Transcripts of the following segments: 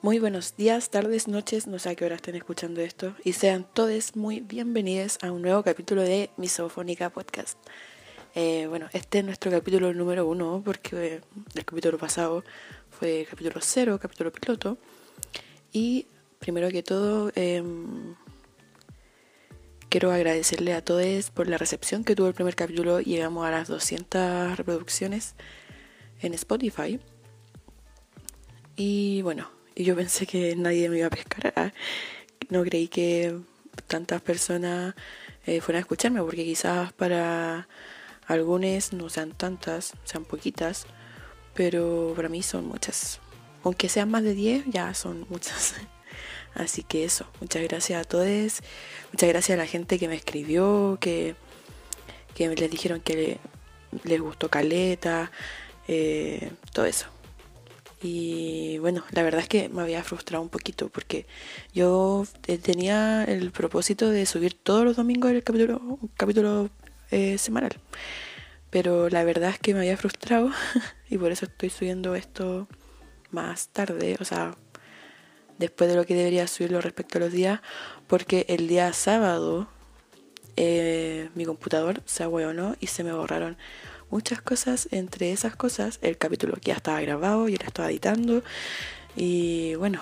Muy buenos días, tardes, noches, no sé a qué hora estén escuchando esto, y sean todos muy bienvenidos a un nuevo capítulo de Misofónica Podcast. Eh, bueno, este es nuestro capítulo número uno, porque el capítulo pasado fue capítulo cero, capítulo piloto. Y primero que todo, em, quiero agradecerle a todos por la recepción que tuvo el primer capítulo. Llegamos a las 200 reproducciones en Spotify. Y bueno, yo pensé que nadie me iba a pescar. Ah, no creí que tantas personas eh, fueran a escucharme, porque quizás para algunas no sean tantas, sean poquitas, pero para mí son muchas. Aunque sean más de 10, ya son muchas. Así que eso, muchas gracias a todos, muchas gracias a la gente que me escribió, que, que les dijeron que les gustó Caleta, eh, todo eso. Y bueno, la verdad es que me había frustrado un poquito porque yo eh, tenía el propósito de subir todos los domingos el capítulo, capítulo eh, semanal. Pero la verdad es que me había frustrado y por eso estoy subiendo esto más tarde, o sea, después de lo que debería subirlo respecto a los días, porque el día sábado mi computador se no y se me borraron muchas cosas, entre esas cosas el capítulo que ya estaba grabado, y lo estaba editando y bueno,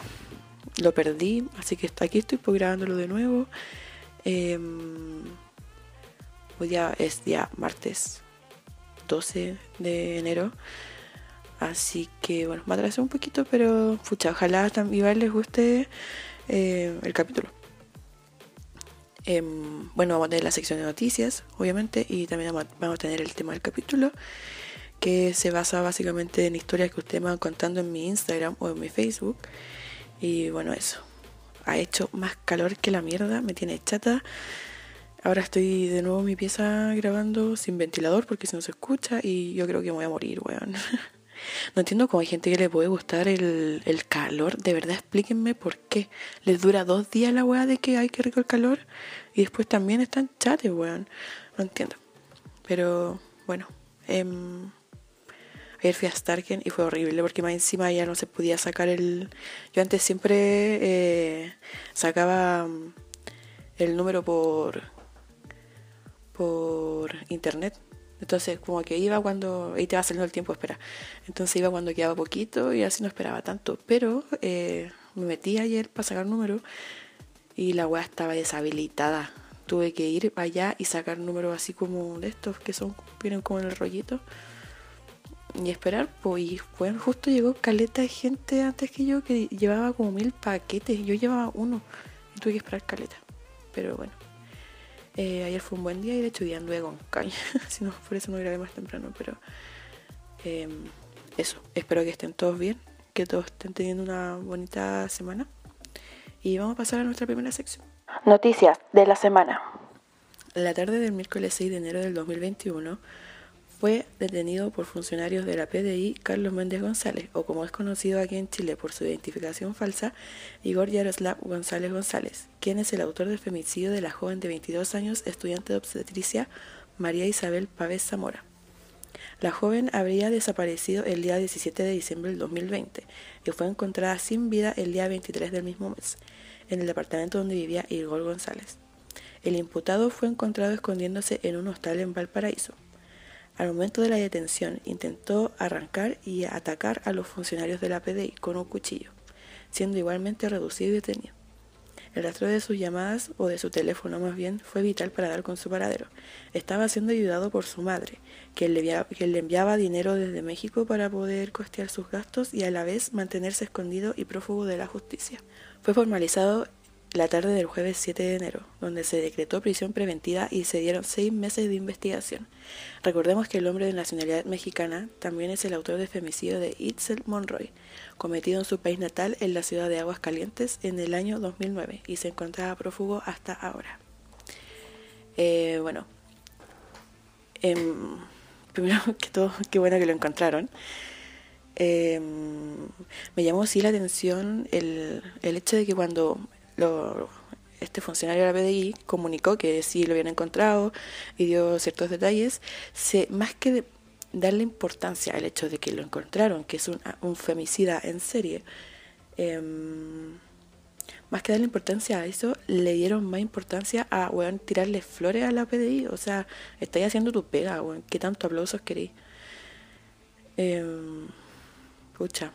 lo perdí, así que aquí estoy pues, grabándolo de nuevo. Eh, hoy día es día martes 12 de enero. Así que bueno, me atrasé un poquito, pero pucha, ojalá también les guste eh, el capítulo. Em, bueno, vamos a tener la sección de noticias, obviamente, y también vamos a tener el tema del capítulo, que se basa básicamente en historias que ustedes me van contando en mi Instagram o en mi Facebook. Y bueno, eso. Ha hecho más calor que la mierda, me tiene chata. Ahora estoy de nuevo en mi pieza grabando sin ventilador porque si no se escucha y yo creo que me voy a morir, weón. No entiendo cómo hay gente que le puede gustar el, el calor. De verdad, explíquenme por qué. Les dura dos días la weá de que hay que rico el calor y después también están chates, weón. No entiendo. Pero bueno, em, ayer fui a Starken y fue horrible porque más encima ya no se podía sacar el... Yo antes siempre eh, sacaba mm, el número por por internet entonces, como que iba cuando, ahí te va saliendo el tiempo, espera. Entonces iba cuando quedaba poquito y así no esperaba tanto. Pero eh, me metí ayer para sacar número y la weá estaba deshabilitada. Tuve que ir allá y sacar números así como de estos que son, vienen como en el rollito. Y esperar, pues, y bueno, justo llegó caleta de gente antes que yo que llevaba como mil paquetes. Yo llevaba uno y tuve que esperar caleta. Pero bueno. Eh, ayer fue un buen día y de hecho día anduve con caña. si no, por eso no grabé más temprano. Pero em, eso, espero que estén todos bien, que todos estén teniendo una bonita semana. Y vamos a pasar a nuestra primera sección. Noticias de la semana. La tarde del miércoles 6 de enero del 2021 fue detenido por funcionarios de la PDI Carlos Méndez González, o como es conocido aquí en Chile por su identificación falsa, Igor Yaroslav González González, quien es el autor del femicidio de la joven de 22 años, estudiante de obstetricia María Isabel Pávez Zamora. La joven habría desaparecido el día 17 de diciembre del 2020 y fue encontrada sin vida el día 23 del mismo mes, en el departamento donde vivía Igor González. El imputado fue encontrado escondiéndose en un hostal en Valparaíso. Al momento de la detención intentó arrancar y atacar a los funcionarios de la PDI con un cuchillo, siendo igualmente reducido y detenido. El rastro de sus llamadas, o de su teléfono más bien, fue vital para dar con su paradero. Estaba siendo ayudado por su madre, quien le, le enviaba dinero desde México para poder costear sus gastos y a la vez mantenerse escondido y prófugo de la justicia. Fue formalizado la tarde del jueves 7 de enero, donde se decretó prisión preventiva y se dieron seis meses de investigación. Recordemos que el hombre de nacionalidad mexicana también es el autor del femicidio de Itzel Monroy, cometido en su país natal en la ciudad de Aguascalientes en el año 2009 y se encontraba prófugo hasta ahora. Eh, bueno, em, primero que todo, qué bueno que lo encontraron. Em, me llamó sí la atención el, el hecho de que cuando lo, este funcionario de la PDI comunicó que sí lo habían encontrado y dio ciertos detalles, se, más que darle importancia al hecho de que lo encontraron, que es un, femicida en serie, Em, más que darle importancia a eso, le dieron más importancia a, weón, tirarle flores a la PDI. O sea, estáis haciendo tu pega, weón. ¿Qué tanto aplausos queréis? Eh, pucha.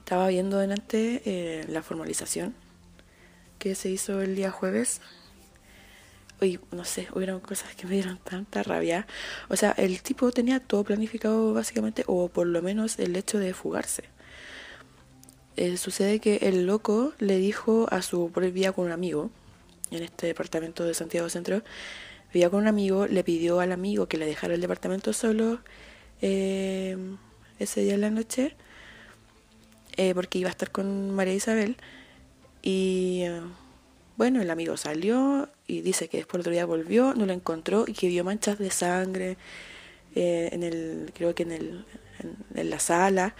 Estaba viendo delante eh, la formalización que se hizo el día jueves. Oye, no sé, hubieron cosas que me dieron tanta rabia. O sea, el tipo tenía todo planificado básicamente, o por lo menos el hecho de fugarse. Eh, sucede que el loco le dijo a su, por vía con un amigo, en este departamento de Santiago Centro, vivía con un amigo, le pidió al amigo que le dejara el departamento solo eh, ese día en la noche, eh, porque iba a estar con María Isabel. Y bueno, el amigo salió y dice que después otro día volvió, no lo encontró y que vio manchas de sangre en el, creo que en, el, en, la sala.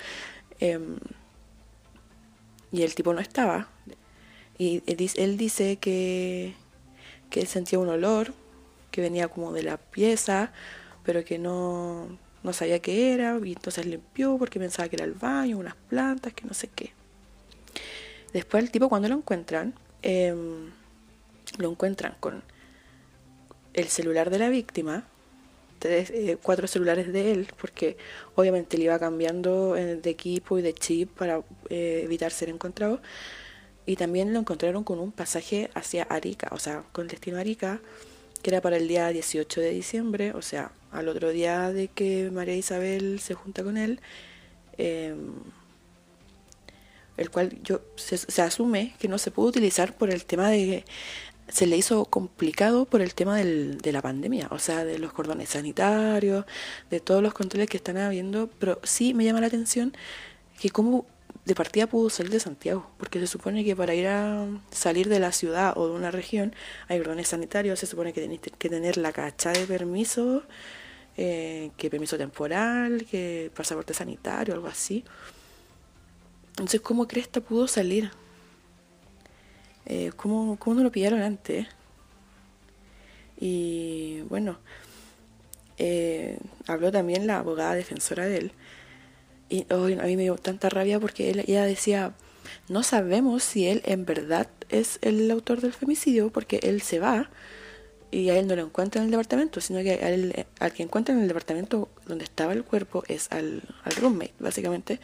Em, y el tipo no estaba. Y él dice que, que él sentía un olor que venía como de la pieza, pero que no, no sabía qué era, y entonces limpió porque pensaba que era el baño, unas plantas, que no sé qué. Después el tipo cuando lo encuentran, em, lo encuentran con el celular de la víctima, eh, cuatro celulares de él, porque obviamente le iba cambiando eh, de equipo y de chip para eh, evitar ser encontrado. Y también lo encontraron con un pasaje hacia Arica, o sea, con destino a Arica, que era para el día 18 de diciembre, o sea, al otro día de que María Isabel se junta con él, em, el cual yo se, se, asume que no se pudo utilizar por el tema de se le hizo complicado por el tema del, de la pandemia, o sea, de los cordones sanitarios, de todos los controles que están habiendo, pero sí me llama la atención que cómo de partida pudo salir de Santiago, porque se supone que para ir a salir de la ciudad o de una región hay cordones sanitarios, se supone que tenés que tener la cacha de permiso, eh, que permiso temporal, que pasaporte sanitario, algo así. Entonces, ¿cómo Cresta pudo salir? eh, ¿cómo, ¿cómo, no lo pillaron antes? Y bueno, eh, habló también la abogada defensora de él. Y a mí me dio tanta rabia porque ella decía, no sabemos si él en verdad es el autor del femicidio porque él se va y a él no lo encuentra en el departamento, sino que él, al que encuentra en el departamento donde estaba el cuerpo es al, roommate, básicamente.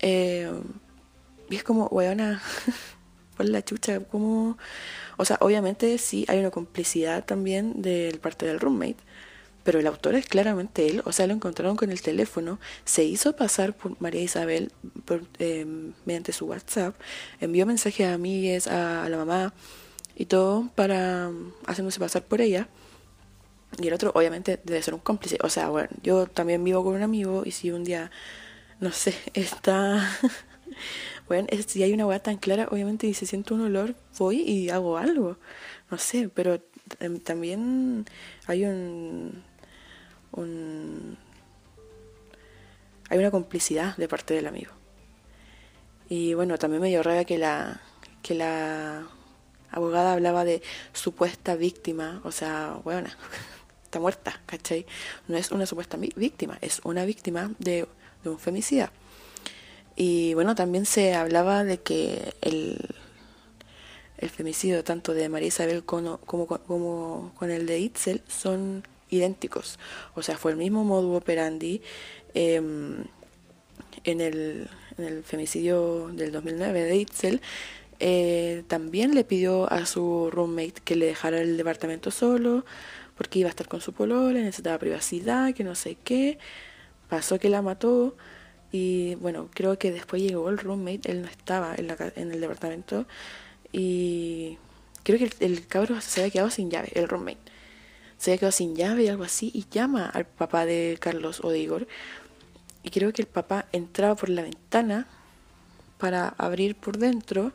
Eh, y es como, weona, por la chucha, como... O sea, obviamente sí hay una complicidad también del parte del roommate, pero el autor es claramente él, o sea, lo encontraron con el teléfono, se hizo pasar por María Isabel eh, mediante su WhatsApp, envió mensajes a amigues, a, la mamá y todo para um, hacerse pasar por ella. Y el otro, obviamente, debe ser un cómplice. O sea, bueno, yo también vivo con un amigo y si un día, no sé, está bueno, si hay una hueá tan clara, obviamente, y se siente un olor, voy y hago algo. No sé, pero también hay un, un. Hay una complicidad de parte del amigo. Y bueno, también me dio rabia que la, que la abogada hablaba de supuesta víctima, o sea, bueno, está muerta, ¿cachai? No es una supuesta víctima, es una víctima de, un femicida. Y bueno, también se hablaba de que el, el femicidio tanto de María Isabel como, como, con el de Itzel son idénticos. O sea, fue el mismo modo operandi em, en, el, en el femicidio del 2009 de Itzel. Eh, también le pidió a su roommate que le dejara el departamento solo porque iba a estar con su polola, necesitaba privacidad, que no sé qué. Pasó que la mató y bueno, creo que después llegó el roommate, él no estaba en, la, en el departamento y creo que el, cabro se había quedado sin llave, el roommate. Se había quedado sin llave y algo así y llama al papá de Carlos o de Igor. Y creo que el papá entraba por la ventana para abrir por dentro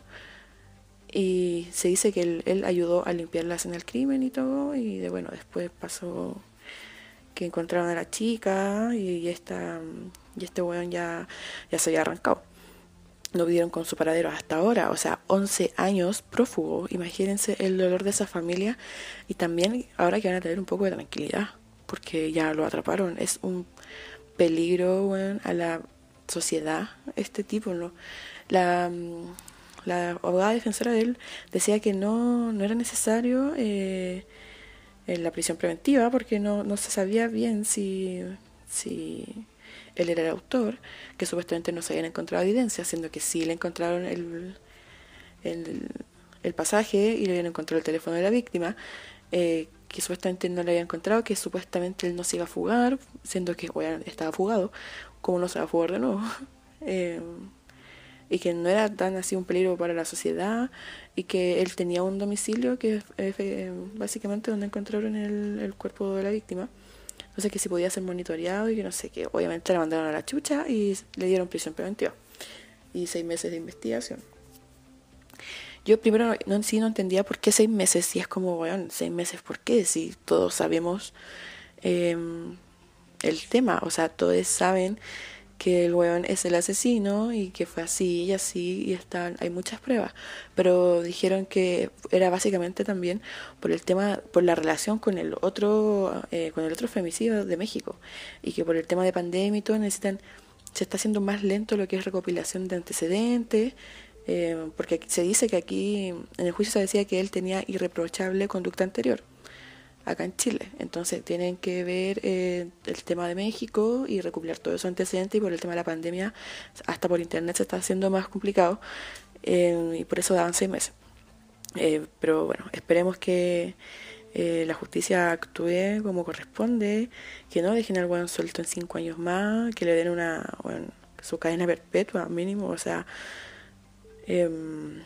y se dice que él, ayudó a limpiar la escena del crimen y todo y de bueno, después pasó que encontraron a la chica y esta y este weón ya, ya se había arrancado. No vivieron con su paradero hasta ahora, o sea, 11 años prófugo. Imagínense el dolor de esa familia y también ahora que van a tener un poco de tranquilidad porque ya lo atraparon. Es un peligro, a la sociedad este tipo, ¿no? La, mm, la abogada defensora de él decía que no, no era necesario eh, la prisión preventiva porque no, no se sabía bien si, si él era el autor, que supuestamente no se habían encontrado evidencia, siendo que sí le encontraron el, el, el pasaje y le habían encontrado el teléfono de la víctima, eh, que supuestamente no le había encontrado, que supuestamente él no se iba a fugar, siendo que estaba fugado, como no se va a fugar de nuevo? Eh, y que no era tan así un peligro para la sociedad y que él tenía un domicilio que es eh, básicamente donde encontraron el, el cuerpo de la víctima. Entonces que si podía ser monitoreado y que no sé qué. Obviamente le mandaron a la chucha y le dieron prisión preventiva. Y seis meses de investigación. Yo primero no, sí no entendía por qué seis meses, si es como, bueno, seis meses, ¿por qué? Si todos sabemos em, el tema, o sea, todos saben que el weón es el asesino y que fue así y así y están, hay muchas pruebas, pero dijeron que era básicamente también por el tema, por la relación con el otro, eh, con el otro femicidio de México y que por el tema de pandemia y todo necesitan, se está haciendo más lento lo que es recopilación de antecedentes eh, porque se dice que aquí en el juicio se decía que él tenía irreprochable conducta anterior, acá en Chile. Entonces tienen que ver eh, el tema de México y recopilar todo eso antecedente y por el tema de la pandemia, hasta por internet se está haciendo más complicado eh, y por eso daban seis meses. pero bueno, esperemos que la justicia actúe como corresponde, que no dejen al buen suelto en cinco años más, que le den una, bueno, su cadena perpetua mínimo, o sea, Em,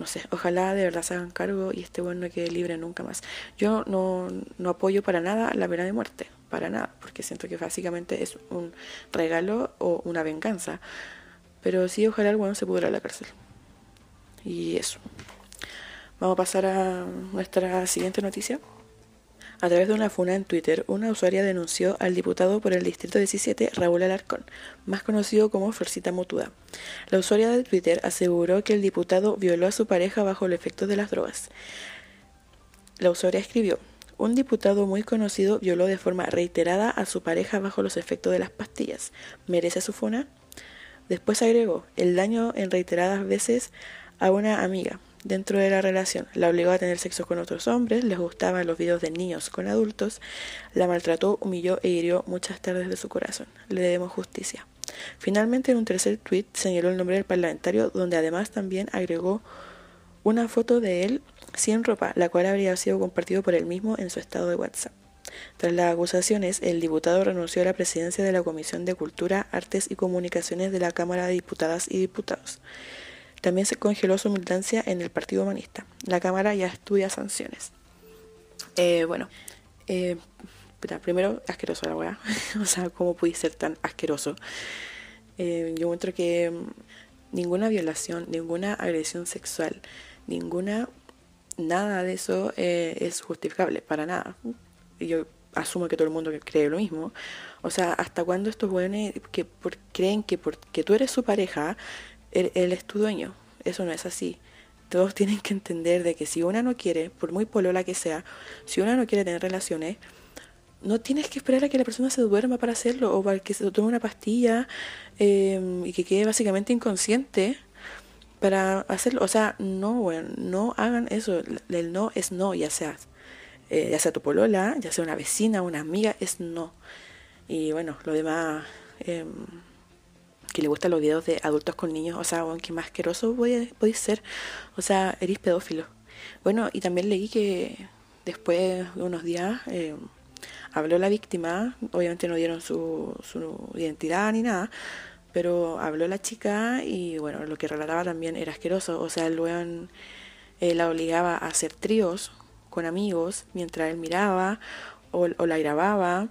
no sé, ojalá de verdad se hagan cargo y este bueno no quede libre nunca más. Yo no, no apoyo para nada la pena de muerte, para nada, porque siento que básicamente es un regalo o una venganza. Pero sí, ojalá el bueno se pudra a la cárcel. Y eso. Vamos a pasar a nuestra siguiente noticia. A través de una funa en Twitter, una usuaria denunció al diputado por el Distrito 17, Raúl Alarcón, más conocido como Florcita Mutuda. La usuaria de Twitter aseguró que el diputado violó a su pareja bajo el efecto de las drogas. La usuaria escribió, un diputado muy conocido violó de forma reiterada a su pareja bajo los efectos de las pastillas. ¿Merece su funa? Después agregó, el daño en reiteradas veces a una amiga, dentro de la relación. La obligó a tener sexo con otros hombres, les gustaban los videos de niños con adultos, la maltrató, humilló e hirió muchas tardes de su corazón. Le debemos justicia. Finalmente, en un tercer tuit señaló el nombre del parlamentario, donde además también agregó una foto de él sin ropa, la cual habría sido compartido por él mismo en su estado de WhatsApp. Tras las acusaciones, el diputado renunció a la presidencia de la Comisión de Cultura, Artes y Comunicaciones de la Cámara de Diputadas y Diputados. También se congeló su militancia en el Partido Humanista. La Cámara ya estudia sanciones. Eh, bueno, eh, primero, asqueroso la weá. o sea, ¿cómo pude ser tan asqueroso? Eh, yo encuentro que mm, ninguna violación, ninguna agresión sexual, ninguna. Nada de eso es justificable, para nada. Yo asumo que todo el mundo cree lo mismo. O sea, ¿hasta cuándo estos jóvenes que creen que porque tú eres su pareja, él, es tu dueño. Eso no es así. Todos tienen que entender de que si una no quiere, por muy polola que sea, si una no quiere tener relaciones, no tienes que esperar a que la persona se duerma para hacerlo o para que se tome una pastilla em, y que quede básicamente inconsciente para hacerlo. O sea, no, bueno, no hagan eso. El no es no, ya sea, eh, ya sea tu polola, ya sea una vecina, una amiga, es no. Y bueno, lo demás... Eh, que le gustan los videos de adultos con niños, o sea, que más asqueroso podéis ser, o sea, eres pedófilo. Bueno, y también leí que después de unos días eh, habló la víctima, obviamente no dieron su, su identidad ni nada, pero habló la chica y bueno, lo que relataba también era asqueroso, o sea, el weón eh, la obligaba a hacer tríos con amigos mientras él miraba o, o la grababa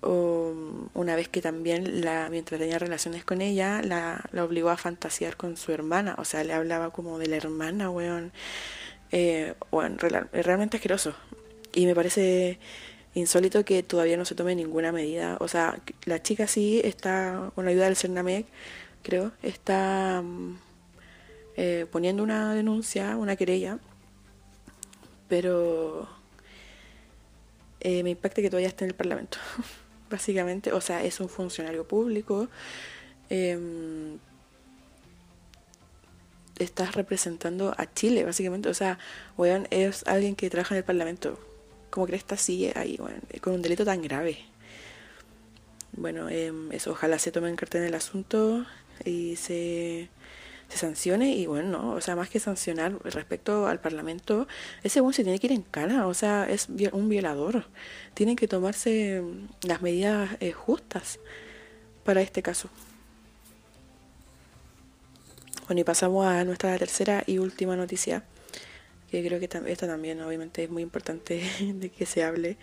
o una vez que también la, mientras tenía relaciones con ella la, la obligó a fantasear con su hermana. O sea le hablaba como de la hermana weón. Eh, bueno, realmente asqueroso. Y me parece insólito que todavía no se tome ninguna medida. O sea la chica sí está con la ayuda del Cernamec creo está mm, eh, poniendo una denuncia una querella. Pero eh, me impacta que todavía esté en el Parlamento básicamente, o sea, es un funcionario público em, estás representando a Chile, básicamente. O sea, weón, es alguien que trabaja en el Parlamento. ¿Cómo crees que sigue ahí, weón? Con un delito tan grave. Bueno, em, eso, ojalá se tome en carta en el asunto y se, se sancione. Y bueno, no, o sea, más que sancionar respecto al Parlamento, ese weón se tiene que ir en cara. O sea, es un violador. Tienen que tomarse las medidas eh, justas para este caso. Bueno, y pasamos a nuestra tercera y última noticia, que creo que esta también obviamente es muy importante de que se hable.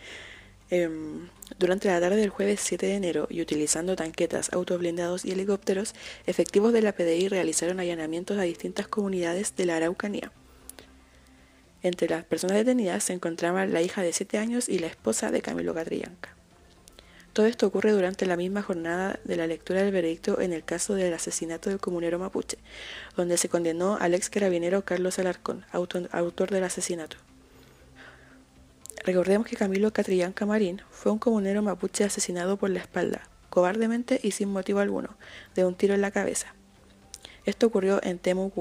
Em, durante la tarde del jueves 7 de enero y utilizando tanquetas, autos blindados y helicópteros, efectivos de la PDI realizaron allanamientos a distintas comunidades de la Araucanía. Entre las personas detenidas se encontraban la hija de 7 años y la esposa de Camilo Catrillanca. Todo esto ocurre durante la misma jornada de la lectura del veredicto en el caso del asesinato del comunero mapuche, donde se condenó al ex carabinero Carlos Alarcón, autor del asesinato. Recordemos que Camilo Catrillanca Marín fue un comunero mapuche asesinado por la espalda, cobardemente y sin motivo alguno, de un tiro en la cabeza. Esto ocurrió en Temu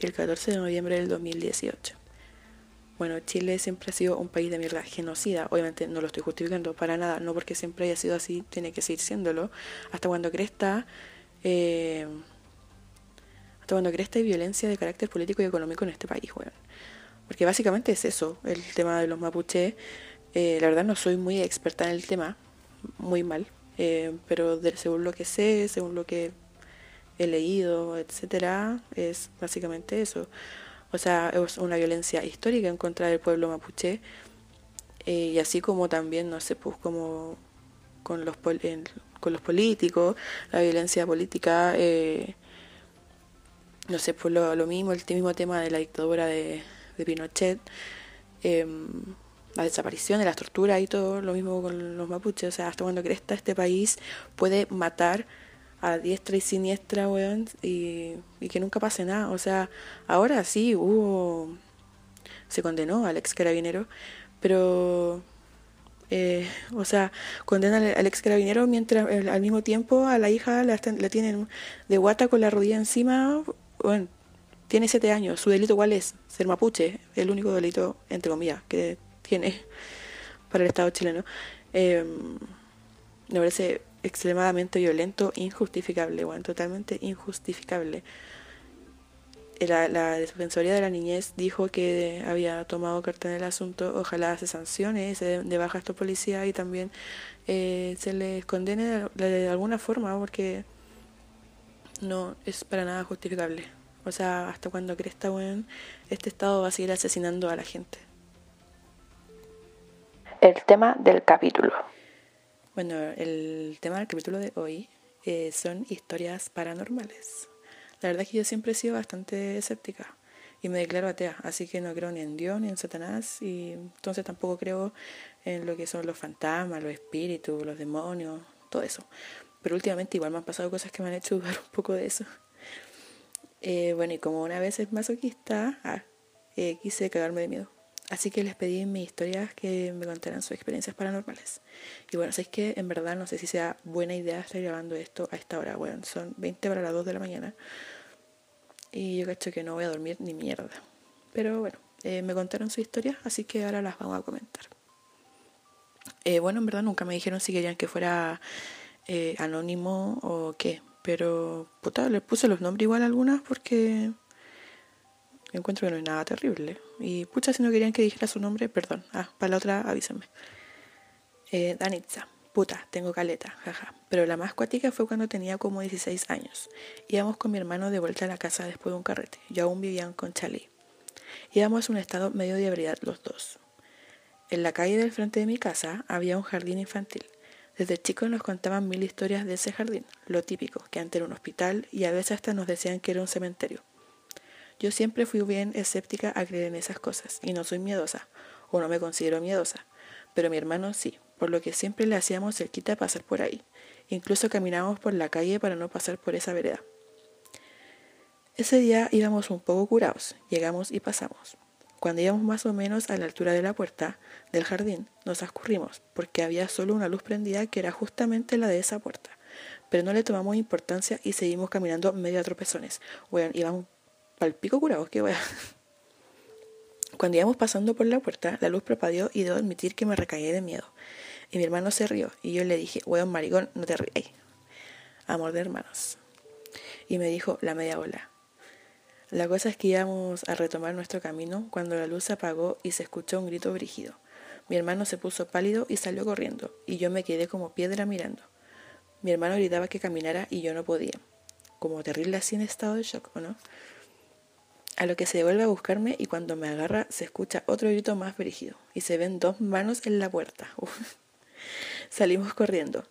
el 14 de noviembre del 2018. Bueno, Chile siempre ha sido un país de mierda genocida. Obviamente no lo estoy justificando para nada, no porque siempre haya sido así, tiene que seguir siéndolo. Hasta cuando cresta, eh, hasta cuando cresta hay violencia de carácter político y económico en este país, weón. Porque básicamente es eso, el tema de los mapuches. Eh, la verdad no soy muy experta en el tema, muy mal, eh, pero según lo que sé, según lo que he leído, etcétera, es básicamente eso. O sea, es una violencia histórica en contra del pueblo mapuche. Eh, y así como también, no sé, pues como con los, con los políticos, la violencia política, eh, no sé, pues lo, mismo, el mismo tema de la dictadura de, Pinochet, em, la desaparición, de las torturas y todo, lo mismo con los mapuches, o sea, hasta cuando cresta este país puede matar a diestra y siniestra, weón, y, que nunca pase nada. O sea, ahora sí hubo. Se condenó al ex carabinero, pero. Eh, o sea, condena al, ex carabinero mientras al mismo tiempo a la hija la, la tienen de guata con la rodilla encima. Bueno, tiene siete años. ¿Su delito cuál es? Ser mapuche. El único delito, entre comillas, que tiene para el Estado chileno. Eh, me parece extremadamente violento, injustificable, bueno, totalmente injustificable. La, la, Defensoría de la Niñez dijo que había tomado carta en el asunto, ojalá se sancione, se de baja a estos policías y también eh, se les condene de, alguna forma porque no es para nada justificable. O sea, hasta cuando cresta, bueno, este Estado va a seguir asesinando a la gente. El tema del capítulo. Bueno, el tema del capítulo de hoy eh, son historias paranormales. La verdad es que yo siempre he sido bastante escéptica y me declaro atea, así que no creo ni en Dios ni en Satanás y entonces tampoco creo en lo que son los fantasmas, los espíritus, los demonios, todo eso. Pero últimamente igual me han pasado cosas que me han hecho dudar un poco de eso. Eh, bueno, y como una vez es masoquista, ah, eh, quise cagarme de miedo. Así que les pedí en mis historias que me contaran sus experiencias paranormales. Y bueno, es que en verdad no sé si sea buena idea estar grabando esto a esta hora. Bueno, son 20 para las 2 de la mañana. Y yo cacho que no voy a dormir ni mierda. Pero bueno, eh, me contaron sus historias, así que ahora las vamos a comentar. Bueno, en verdad nunca me dijeron si querían que fuera anónimo o qué. Pero puta, les puse los nombres igual a algunas porque encuentro que no hay nada terrible. Y pucha, si no querían que dijera su nombre, perdón. Ah, para la otra avísenme. Eh, Danitza. Puta, tengo caleta, jaja. Pero la más cuática fue cuando tenía como 16 años. Íbamos con mi hermano de vuelta a la casa después de un carrete. Yo aún vivían con Charlie. Íbamos en un estado medio de ebriedad los dos. En la calle del frente de mi casa había un jardín infantil. Desde chicos nos contaban mil historias de ese jardín, lo típico, que antes era un hospital y a veces hasta nos decían que era un cementerio. Yo siempre fui bien escéptica a creer en esas cosas y no soy miedosa, o no me considero miedosa, pero mi hermano sí, por lo que siempre le hacíamos el quita pasar por ahí. Incluso caminábamos por la calle para no pasar por esa vereda. Ese día íbamos un poco curados, llegamos y pasamos. Cuando íbamos más o menos a la altura de la puerta del jardín, nos escurrimos, porque había solo una luz prendida que era justamente la de esa puerta. pero no le tomamos importancia y seguimos caminando medio a tropezones. Bueno, íbamos pal pico curados, qué wea. Cuando íbamos pasando por la puerta, la luz propadió y debo admitir que me recaí de miedo. Y mi hermano se rió y yo le dije, weón maricón, no te ríes. Amor de hermanos. Y me dijo la media bola. La cosa es que íbamos a retomar nuestro camino cuando la luz se apagó y se escuchó un grito brígido. Mi hermano se puso pálido y salió corriendo, y yo me quedé como piedra mirando. Mi hermano gritaba que caminara y yo no podía. Como terrible así en estado de shock, ¿o no? A lo que se devuelve a buscarme y cuando me agarra se escucha otro grito más brígido y se ven dos manos en la puerta. Salimos corriendo.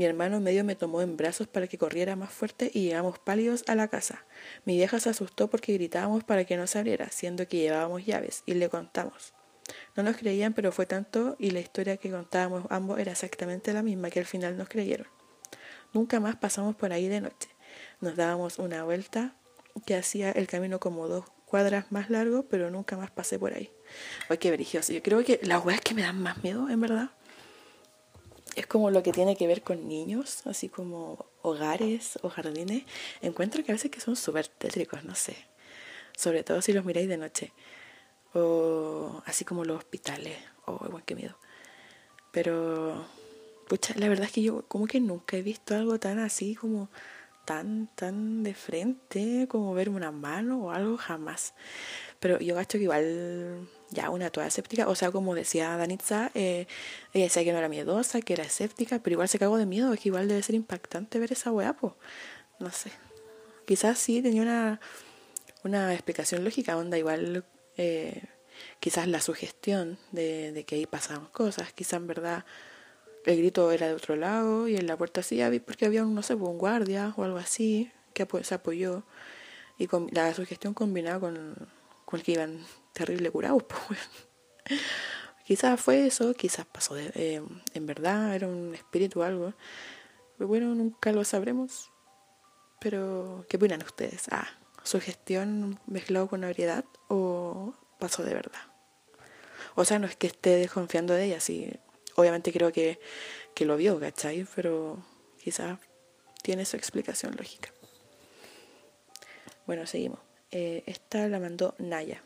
Mi hermano medio me tomó en brazos para que corriera más fuerte y llegamos pálidos a la casa. Mi vieja se asustó porque gritábamos para que no se abriera, siendo que llevábamos llaves, y le contamos. No nos creían, pero fue tanto y la historia que contábamos ambos era exactamente la misma que al final nos creyeron. Nunca más pasamos por ahí de noche. Nos dábamos una vuelta que hacía el camino como dos cuadras más largo, pero nunca más pasé por ahí. Ay, qué religioso. Yo creo que las weas que me dan más miedo, en verdad, es como lo que tiene que ver con niños, así como hogares o jardines. Encuentro que a veces que son súper tétricos, no sé. Sobre todo si los miráis de noche o así como los hospitales, o oh, igual que miedo. Pero, pucha, la verdad es que yo como que nunca he visto algo tan así como tan, tan de frente, como ver una mano o algo, jamás. Pero yo gasto que igual, ya una toda escéptica, o sea, como decía Danitza, eh, ella decía que no era miedosa, que era escéptica, pero igual se cagó de miedo, es que igual debe ser impactante ver esa weá, pues, no sé. Quizás sí tenía una, una explicación lógica, onda, igual eh, quizás la sugestión de, que ahí pasaban cosas, quizás en verdad el grito era de otro lado y en la puerta sí porque había un, no sé, un guardia o algo así que se apoyó y con, la sugestión combinada con, con el que iban terrible curados, pues, quizás fue eso, quizás pasó de, eh, en verdad, era un espíritu o algo, bueno, nunca lo sabremos, pero ¿qué opinan ustedes? Ah, sugestión mezclado con variedad o pasó de verdad. O sea, no es que esté desconfiando de ella, sí, obviamente creo que, que lo vio, ¿cachai? Pero quizás tiene su explicación lógica. Bueno, seguimos. Eh, esta la mandó Naya.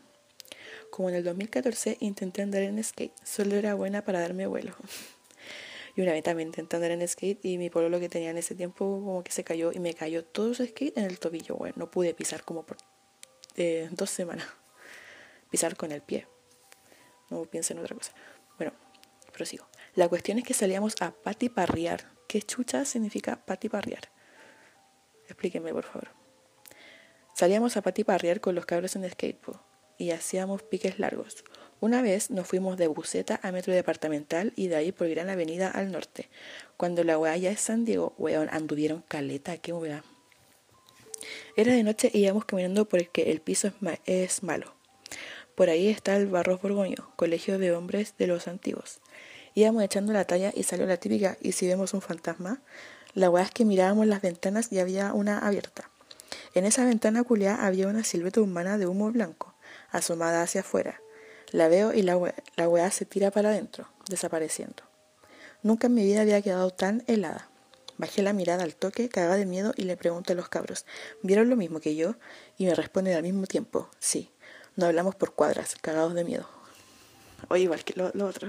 Como en el 2014 intenté andar en skate, solo era buena para darme vuelo. Y una vez también intenté andar en skate y mi pololo que tenía en ese tiempo como que se cayó y me cayó todo su skate en el tobillo. Bueno, no pude pisar como por eh, dos semanas. Pisar con el pie. No pienso en otra cosa. Bueno, prosigo. La cuestión es que salíamos a patiparriar. ¿Qué chucha significa patiparriar? Explíquenme, por favor. Salíamos a patiparriar con los cabros en skateboard y hacíamos piques largos. Una vez nos fuimos de Buceta a Metro Departamental y de ahí por Gran Avenida al norte. Cuando la weá ya es San Diego, weón, anduvieron caleta, qué weá. Era de noche y íbamos caminando por el piso es, es malo. Por ahí está el Barros Borgoño, colegio de hombres de los antiguos. Íbamos echando la talla y salió la típica, y si vemos un fantasma, la weá es que mirábamos las ventanas y había una abierta. En esa ventana culiá había una silueta humana de humo blanco, asomada hacia afuera. La veo y la, la weá se tira para adentro, desapareciendo. Nunca en mi vida había quedado tan helada. Bajé la mirada al toque, cagada de miedo, y le pregunto a los cabros, ¿vieron lo mismo que yo? Y me responden al mismo tiempo, sí. No hablamos por cuadras, cagados de miedo. Oye, igual que lo, otro.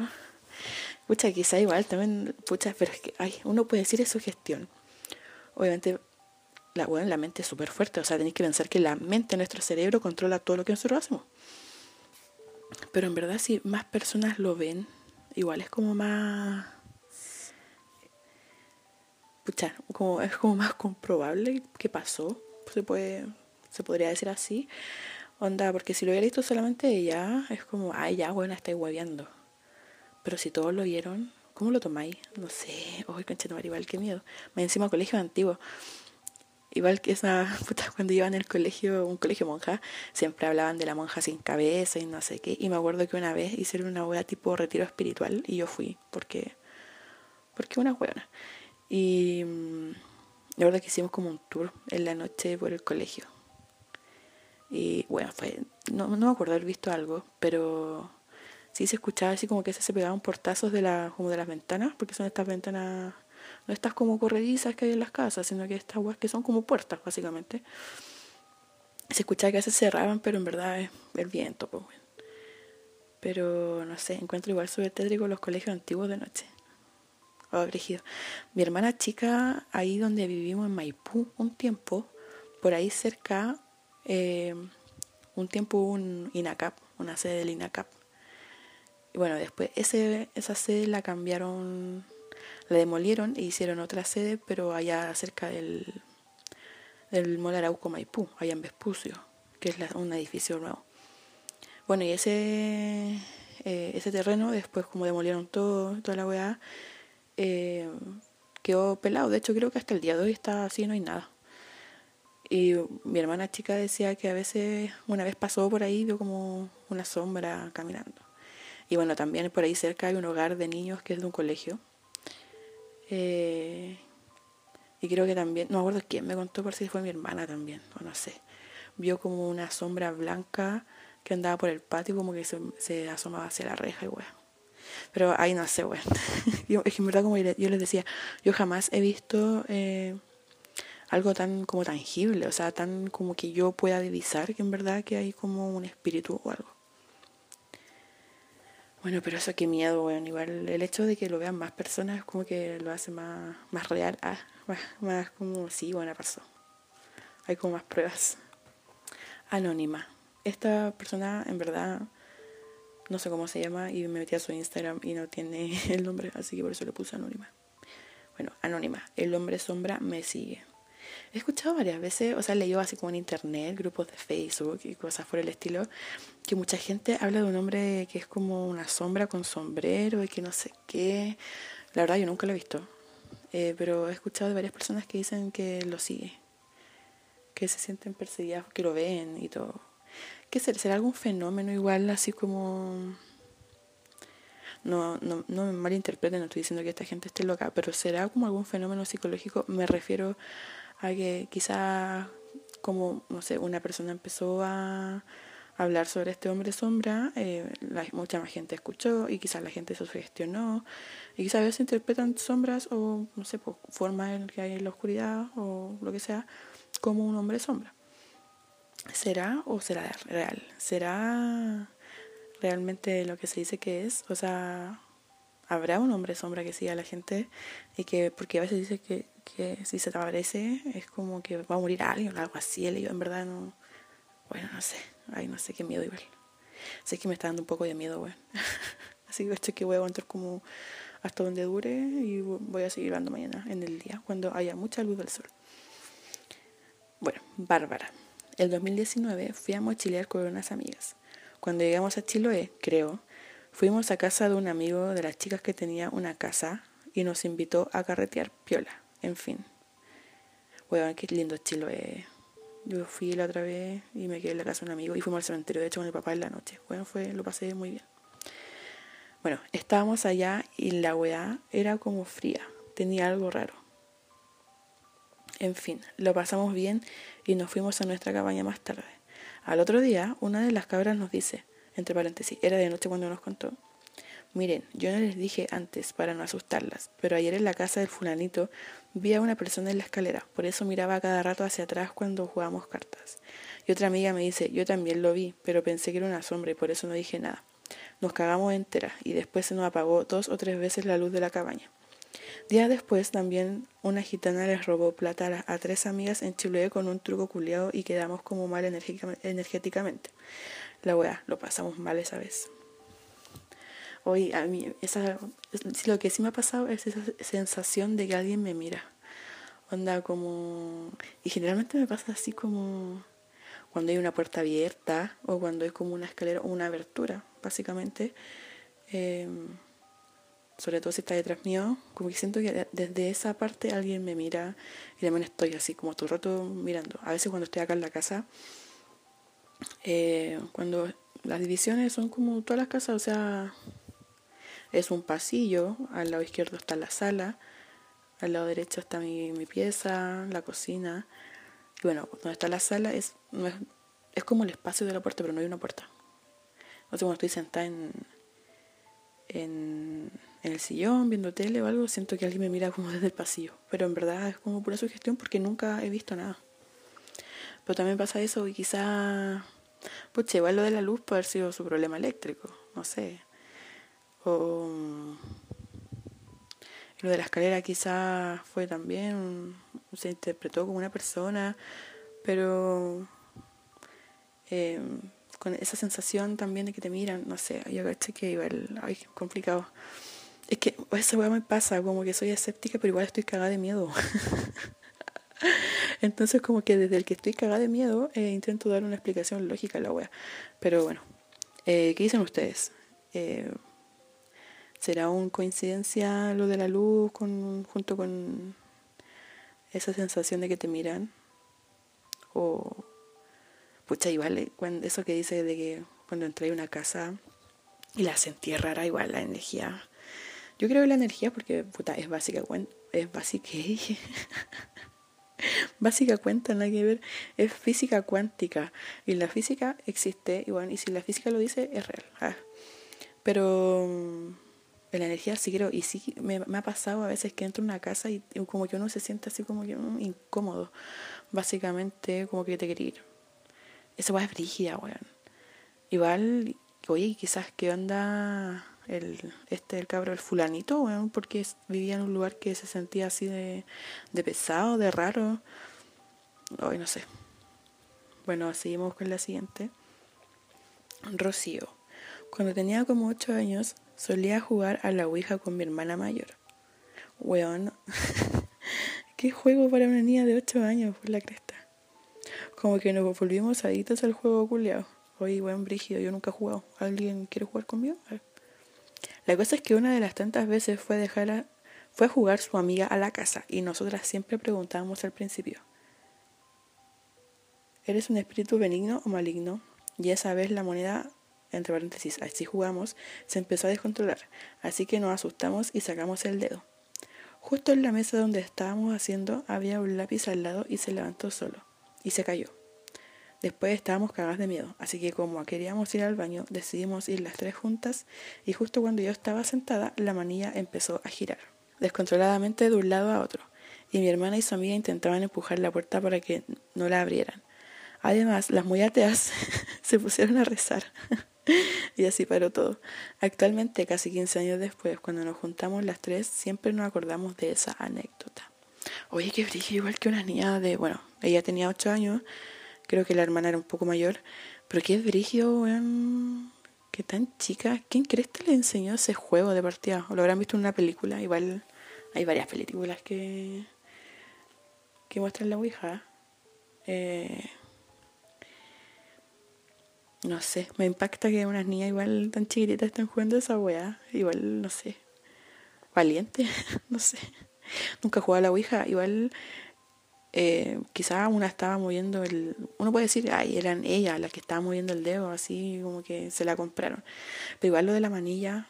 Pucha, quizá igual también, pucha, pero es que, ay, uno puede decir eso gestión. Obviamente, la, bueno, la mente es súper fuerte, o sea, tenéis que pensar que la mente, nuestro cerebro, controla todo lo que nosotros hacemos. Pero en verdad si más personas lo ven, igual es como más... Pucha, como, es como más comprobable que pasó, se puede, se podría decir así. Onda, porque si lo hubiera visto solamente ella, es como, ay, ya, bueno, estáis hueveando. Pero si todos lo vieron, ¿cómo lo tomáis? No sé, oye, concha, igual, qué miedo. Me encima colegio antiguo. Igual que esa puta, cuando iba en el colegio, un colegio monja, siempre hablaban de la monja sin cabeza y no sé qué. Y me acuerdo que una vez hicieron una hueá tipo retiro espiritual y yo fui, porque, porque una hueona. Y mm, la verdad que hicimos como un tour en la noche por el colegio. Y bueno, fue, no, no me acuerdo haber visto algo, pero sí se escuchaba así como que se, se pegaban portazos de, la, como de las ventanas, porque son estas ventanas no estas como corredizas que hay en las casas, sino que estas weas que son como puertas, básicamente. Se escuchaba que a veces cerraban, pero en verdad es el viento, pues. Pero no sé, encuentro igual súper tétrico los colegios antiguos de noche. Oh, brígido. Mi hermana chica, ahí donde vivimos en Maipú un tiempo, por ahí cerca, eh, un tiempo hubo un INACAP, una sede del INACAP. Y bueno, después ese, esa sede la cambiaron, la demolieron e hicieron otra sede, pero allá cerca del, del Mall Maipú, allá en Vespucio, que es un edificio nuevo. Bueno, y ese, eh, ese terreno, después como demolieron todo, toda la weá, eh, quedó pelado. De hecho, creo que hasta el día de hoy está así, no hay nada. Y mi hermana chica decía que a veces, una vez pasó por ahí, vio como una sombra caminando. Y bueno, también por ahí cerca hay un hogar de niños que es de un colegio. Eh, y creo que también, no me acuerdo quién me contó, por si fue mi hermana también, o no sé. Vio como una sombra blanca que andaba por el patio, como que se, asomaba hacia la reja y weón. Pero ahí no sé, weón. es que en verdad, como yo les decía, yo jamás he visto eh, algo tan como tangible, o sea, tan como que yo pueda divisar que en verdad que hay como un espíritu o algo. Bueno, pero eso qué miedo, weón. Igual el hecho de que lo vean más personas como que lo hace más, más real, ah, más, más como, sí, bueno, pasó. Hay como más pruebas. Anónima. Esta persona en verdad no sé cómo se llama y me metí a su Instagram y no tiene el nombre, así que por eso le puse anónima. Bueno, anónima. El hombre sombra me sigue. He escuchado varias veces, o sea, leído así como en internet, grupos de Facebook y cosas por el estilo, que mucha gente habla de un hombre que es como una sombra con sombrero y que no sé qué. La verdad yo nunca lo he visto, eh, pero he escuchado de varias personas que dicen que lo sigue, que se sienten perseguidas, que lo ven y todo. ¿Qué será? ¿Será algún fenómeno igual así como... No, no, no me malinterpreten, no estoy diciendo que esta gente esté loca, pero será como algún fenómeno psicológico. Me refiero a que quizá como, no sé, una persona empezó a hablar sobre este hombre sombra, eh, mucha más gente escuchó y quizás la gente se sugestionó y quizás a veces interpretan sombras o, no sé, pues, formas que hay en la oscuridad o lo que sea como un hombre sombra. ¿Será o será real? ¿Será realmente lo que se dice que es? O sea, ¿habrá un hombre sombra que siga a la gente? Y que, porque a veces dice que que si se te aparece es como que va a morir alguien o algo así. yo en verdad no. Bueno, no sé. Ay, no sé qué miedo igual. Sé que me está dando un poco de miedo, bueno. así que esto que voy a aguantar como hasta donde dure y voy a seguir hablando mañana en el día, cuando haya mucha luz del sol. Bueno, Bárbara. El 2019 fui a mochilear con unas amigas. Cuando llegamos a Chiloé, creo, fuimos a casa de un amigo de las chicas que tenía una casa y nos invitó a carretear piola. En fin. Bueno, qué lindo Chiloé. Yo fui la otra vez y me quedé en la casa de un amigo y fuimos al cementerio, de hecho, con el papá en la noche. Bueno, fue, lo pasé muy bien. Bueno, estábamos allá y la weá era como fría, tenía algo raro. En fin, lo pasamos bien y nos fuimos a nuestra cabaña más tarde. Al otro día, una de las cabras nos dice, entre paréntesis, era de noche cuando nos contó, Miren, yo no les dije antes para no asustarlas, pero ayer en la casa del fulanito vi a una persona en la escalera, por eso miraba cada rato hacia atrás cuando jugábamos cartas. Y otra amiga me dice, yo también lo vi, pero pensé que era una sombra y por eso no dije nada. Nos cagamos enteras y después se nos apagó dos o tres veces la luz de la cabaña. Días después también una gitana les robó plata a, tres amigas en Chiloé con un truco culiado y quedamos como mal energéticamente. La weá, lo pasamos mal esa vez. Hoy a mí, esa, lo que sí me ha pasado es esa sensación de que alguien me mira. Onda como... Y generalmente me pasa así como cuando hay una puerta abierta o cuando hay como una escalera o una abertura, básicamente. Em, sobre todo si está detrás mío, como que siento que desde esa parte alguien me mira y también estoy así como todo el rato mirando. A veces cuando estoy acá en la casa, eh, cuando las divisiones son como todas las casas, o sea, es un pasillo, al lado izquierdo está la sala, al lado derecho está mi, pieza, la cocina. Y bueno, donde está la sala es, es, como el espacio de la puerta, pero no hay una puerta. No sé, cuando estoy sentada en, en, en el sillón viendo tele o algo, siento que alguien me mira como desde el pasillo. Pero en verdad es como pura sugestión porque nunca he visto nada. Pero también pasa eso y quizá, pucha, igual lo de la luz puede haber sido su problema eléctrico, no sé. O lo de la escalera quizá fue también, se interpretó como una persona, pero eh, con esa sensación también de que te miran, no sé, yo caché que igual, ay, complicado. Es que esa weá me pasa, como que soy escéptica, pero igual estoy cagada de miedo. Entonces como que desde el que estoy cagada de miedo eh, intento dar una explicación lógica a la wea. Pero bueno, eh, ¿qué dicen ustedes? ¿Será una coincidencia lo de la luz con, junto con esa sensación de que te miran? O, pucha, igual cuando, eso que dice de que cuando entré a una casa y la sentí rara, igual la energía. Yo creo que la energía, porque puta, es básica, es básica. básica cuenta, nada que ver, es física cuántica. Y la física existe, y y si la física lo dice, es real. Ah. Pero mm, la energía sí creo, y sí me, ha pasado a veces que entro en una casa y, como que uno se siente así como que mm, incómodo. Básicamente, como que te quiere ir. Esa va es brígida, weón. Igual, oye, quizás qué onda el, este, el cabro, el fulanito, porque vivía en un lugar que se sentía así de, de pesado, de raro. Hoy no sé. Bueno, seguimos con la siguiente. Rocío. Cuando tenía como 8 años, solía jugar a la Ouija con mi hermana mayor. Weón. ¿Qué juego para una niña de 8 años por la cresta? Como que nos volvimos adictos al juego culiao. Oye, weón, brígido, yo nunca he jugado. ¿Alguien quiere jugar conmigo? La cosa es que una de las tantas veces fue dejar a, fue jugar su amiga a la casa y nosotras siempre preguntábamos al principio, ¿eres un espíritu benigno o maligno? Y esa vez la moneda, entre paréntesis, así jugamos, se empezó a descontrolar, así que nos asustamos y sacamos el dedo. Justo en la mesa donde estábamos haciendo había un lápiz al lado y se levantó solo, y se cayó. Después estábamos cagadas de miedo, así que como queríamos ir al baño, decidimos ir las tres juntas y justo cuando yo estaba sentada, la manilla empezó a girar, descontroladamente de un lado a otro, y mi hermana y su amiga intentaban empujar la puerta para que no la abrieran. Además, las muy ateas se pusieron a rezar. y así paró todo. Actualmente, casi 15 años después, cuando nos juntamos las tres, siempre nos acordamos de esa anécdota. Oye, qué brillo, igual que una niña de, bueno, ella tenía 8 años Creo que la hermana era un poco mayor. Pero qué brígido, weón. Qué tan chica. ¿Quién crees que le enseñó ese juego de partida? O lo habrán visto en una película. Igual hay varias películas que, que muestran la Ouija. Eh, no sé, me impacta que unas niñas igual tan chiquititas estén jugando esa weá. Igual, no sé. Valiente, no sé. Nunca jugado a la Ouija. Igual eh, quizás una estaba moviendo el... Uno puede decir, ay, eran ella las que estaba moviendo el dedo, así como que se la compraron. Pero igual lo de la manilla,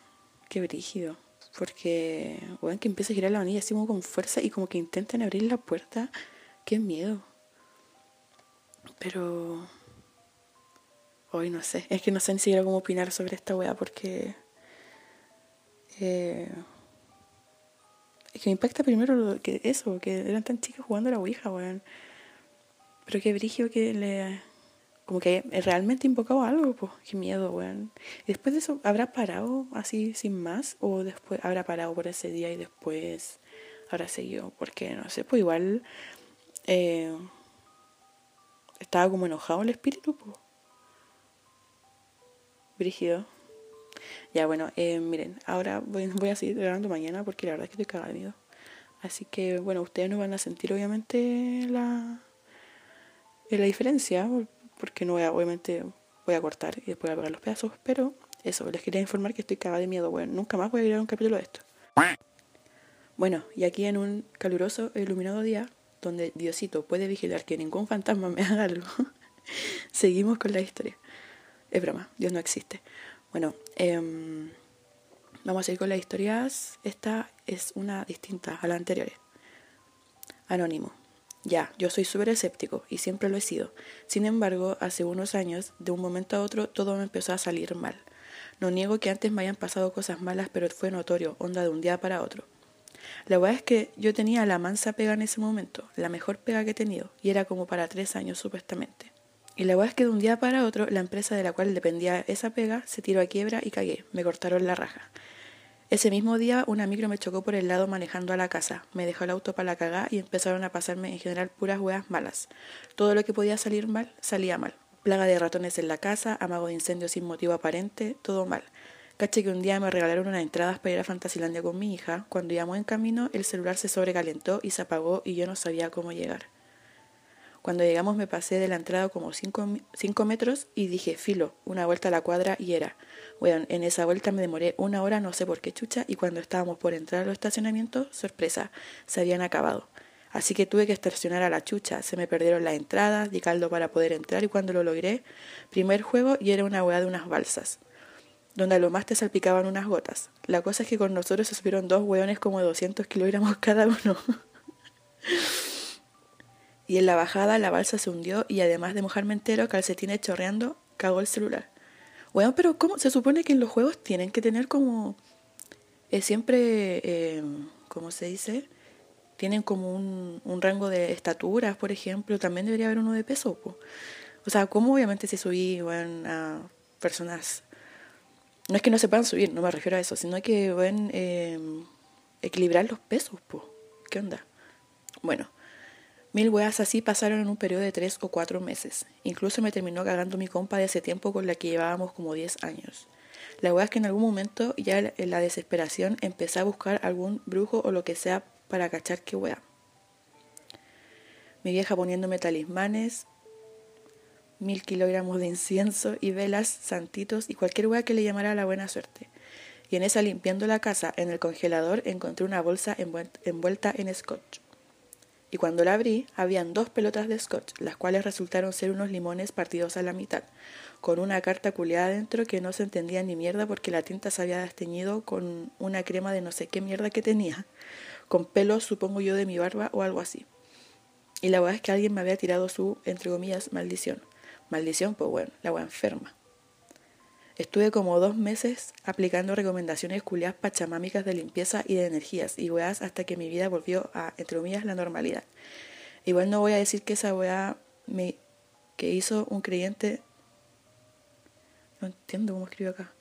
qué brígido. Porque, bueno, que empieza a girar la manilla así como con fuerza y como que intentan abrir la puerta. Qué miedo. Pero... Hoy no sé. Es que no sé ni siquiera cómo opinar sobre esta weá porque... Eh, es que me impacta primero que eso, que eran tan chicas jugando a la Ouija, weón. Pero qué brillo que le. Como que realmente invocado algo, pues. Qué miedo, weón. Y después de eso, ¿habrá parado así sin más? ¿O después habrá parado por ese día y después habrá seguido? Porque no sé, pues igual. Eh, estaba como enojado el espíritu, pues. Brígido. Ya, bueno, eh, miren, ahora voy, a seguir grabando mañana porque la verdad es que estoy cagada de miedo. Así que, bueno, ustedes no van a sentir obviamente la, eh, la diferencia, porque no voy a, obviamente voy a cortar y después voy a pegar los pedazos, pero eso, les quería informar que estoy cagada de miedo, bueno, nunca más voy a grabar un capítulo de esto. Bueno, y aquí en un caluroso e iluminado día, donde Diosito puede vigilar que ningún fantasma me haga algo, seguimos con la historia. Es broma, Dios no existe. Bueno, em, vamos a ir con las historias. Esta es una distinta a la anterior. Anónimo. Ya, yo soy súper escéptico y siempre lo he sido. Sin embargo, hace unos años, de un momento a otro, todo me empezó a salir mal. No niego que antes me hayan pasado cosas malas, pero fue notorio, onda de un día para otro. La verdad es que yo tenía la mansa pega en ese momento, la mejor pega que he tenido, y era como para tres años supuestamente. Y la verdad es que de un día para otro, la empresa de la cual dependía esa pega se tiró a quiebra y cagué, me cortaron la raja. Ese mismo día una micro me chocó por el lado manejando a la casa, me dejó el auto para la cagá y empezaron a pasarme en general puras hueas malas. Todo lo que podía salir mal, salía mal. Plaga de ratones en la casa, amago de incendio sin motivo aparente, todo mal. Caché que un día me regalaron unas entradas para ir a Fantasilandia con mi hija. Cuando íbamos en camino, el celular se sobrecalentó y se apagó y yo no sabía cómo llegar. Cuando llegamos me pasé de la entrada como cinco, metros y dije, filo, una vuelta a la cuadra y era. Bueno, en esa vuelta me demoré una hora, no sé por qué chucha, y cuando estábamos por entrar a los estacionamientos, sorpresa, se habían acabado. Así que tuve que estacionar a la chucha, se me perdieron las entradas, di caldo para poder entrar y cuando lo logré, primer juego y era una hueá de unas balsas, donde a lo más te salpicaban unas gotas. La cosa es que con nosotros se subieron dos hueones como de 200 kilogramos cada uno. y en la bajada la balsa se hundió y además de mojarme entero, calcetines chorreando, cagó el celular. Bueno, pero ¿cómo? Se supone que en los juegos tienen que tener como... Eh, siempre, eh, ¿cómo se dice? Tienen como un, un, rango de estaturas, por ejemplo. También debería haber uno de peso. O sea, ¿cómo obviamente si subí bueno, a personas... No es que no se puedan subir, no me refiero a eso, sino que pueden eh, equilibrar los pesos. Po. ¿Qué onda? Bueno, Mil weas así pasaron en un periodo de tres o cuatro meses. Incluso me terminó cagando mi compa de ese tiempo con la que llevábamos como diez años. La wea es que en algún momento, ya en la desesperación, empecé a buscar algún brujo o lo que sea para cachar qué wea. Mi vieja poniéndome talismanes, mil kilogramos de incienso y velas, santitos y cualquier wea que le llamara la buena suerte. Y en esa limpiando la casa, en el congelador, encontré una bolsa envuelta en scotch y cuando la abrí habían dos pelotas de scotch, las cuales resultaron ser unos limones partidos a la mitad, con una carta culeada dentro que no se entendía ni mierda porque la tinta se había desteñido con una crema de no sé qué mierda que tenía, con pelos supongo yo de mi barba o algo así. Y la verdad es que alguien me había tirado su, entre comillas, maldición. Maldición, pues bueno, la agua enferma. Estuve como dos meses aplicando recomendaciones culiadas pachamámicas de limpieza y de energías y weas hasta que mi vida volvió a, entre comillas, la normalidad. Igual no voy a decir que esa wea me, que hizo un creyente... No entiendo cómo escribo acá.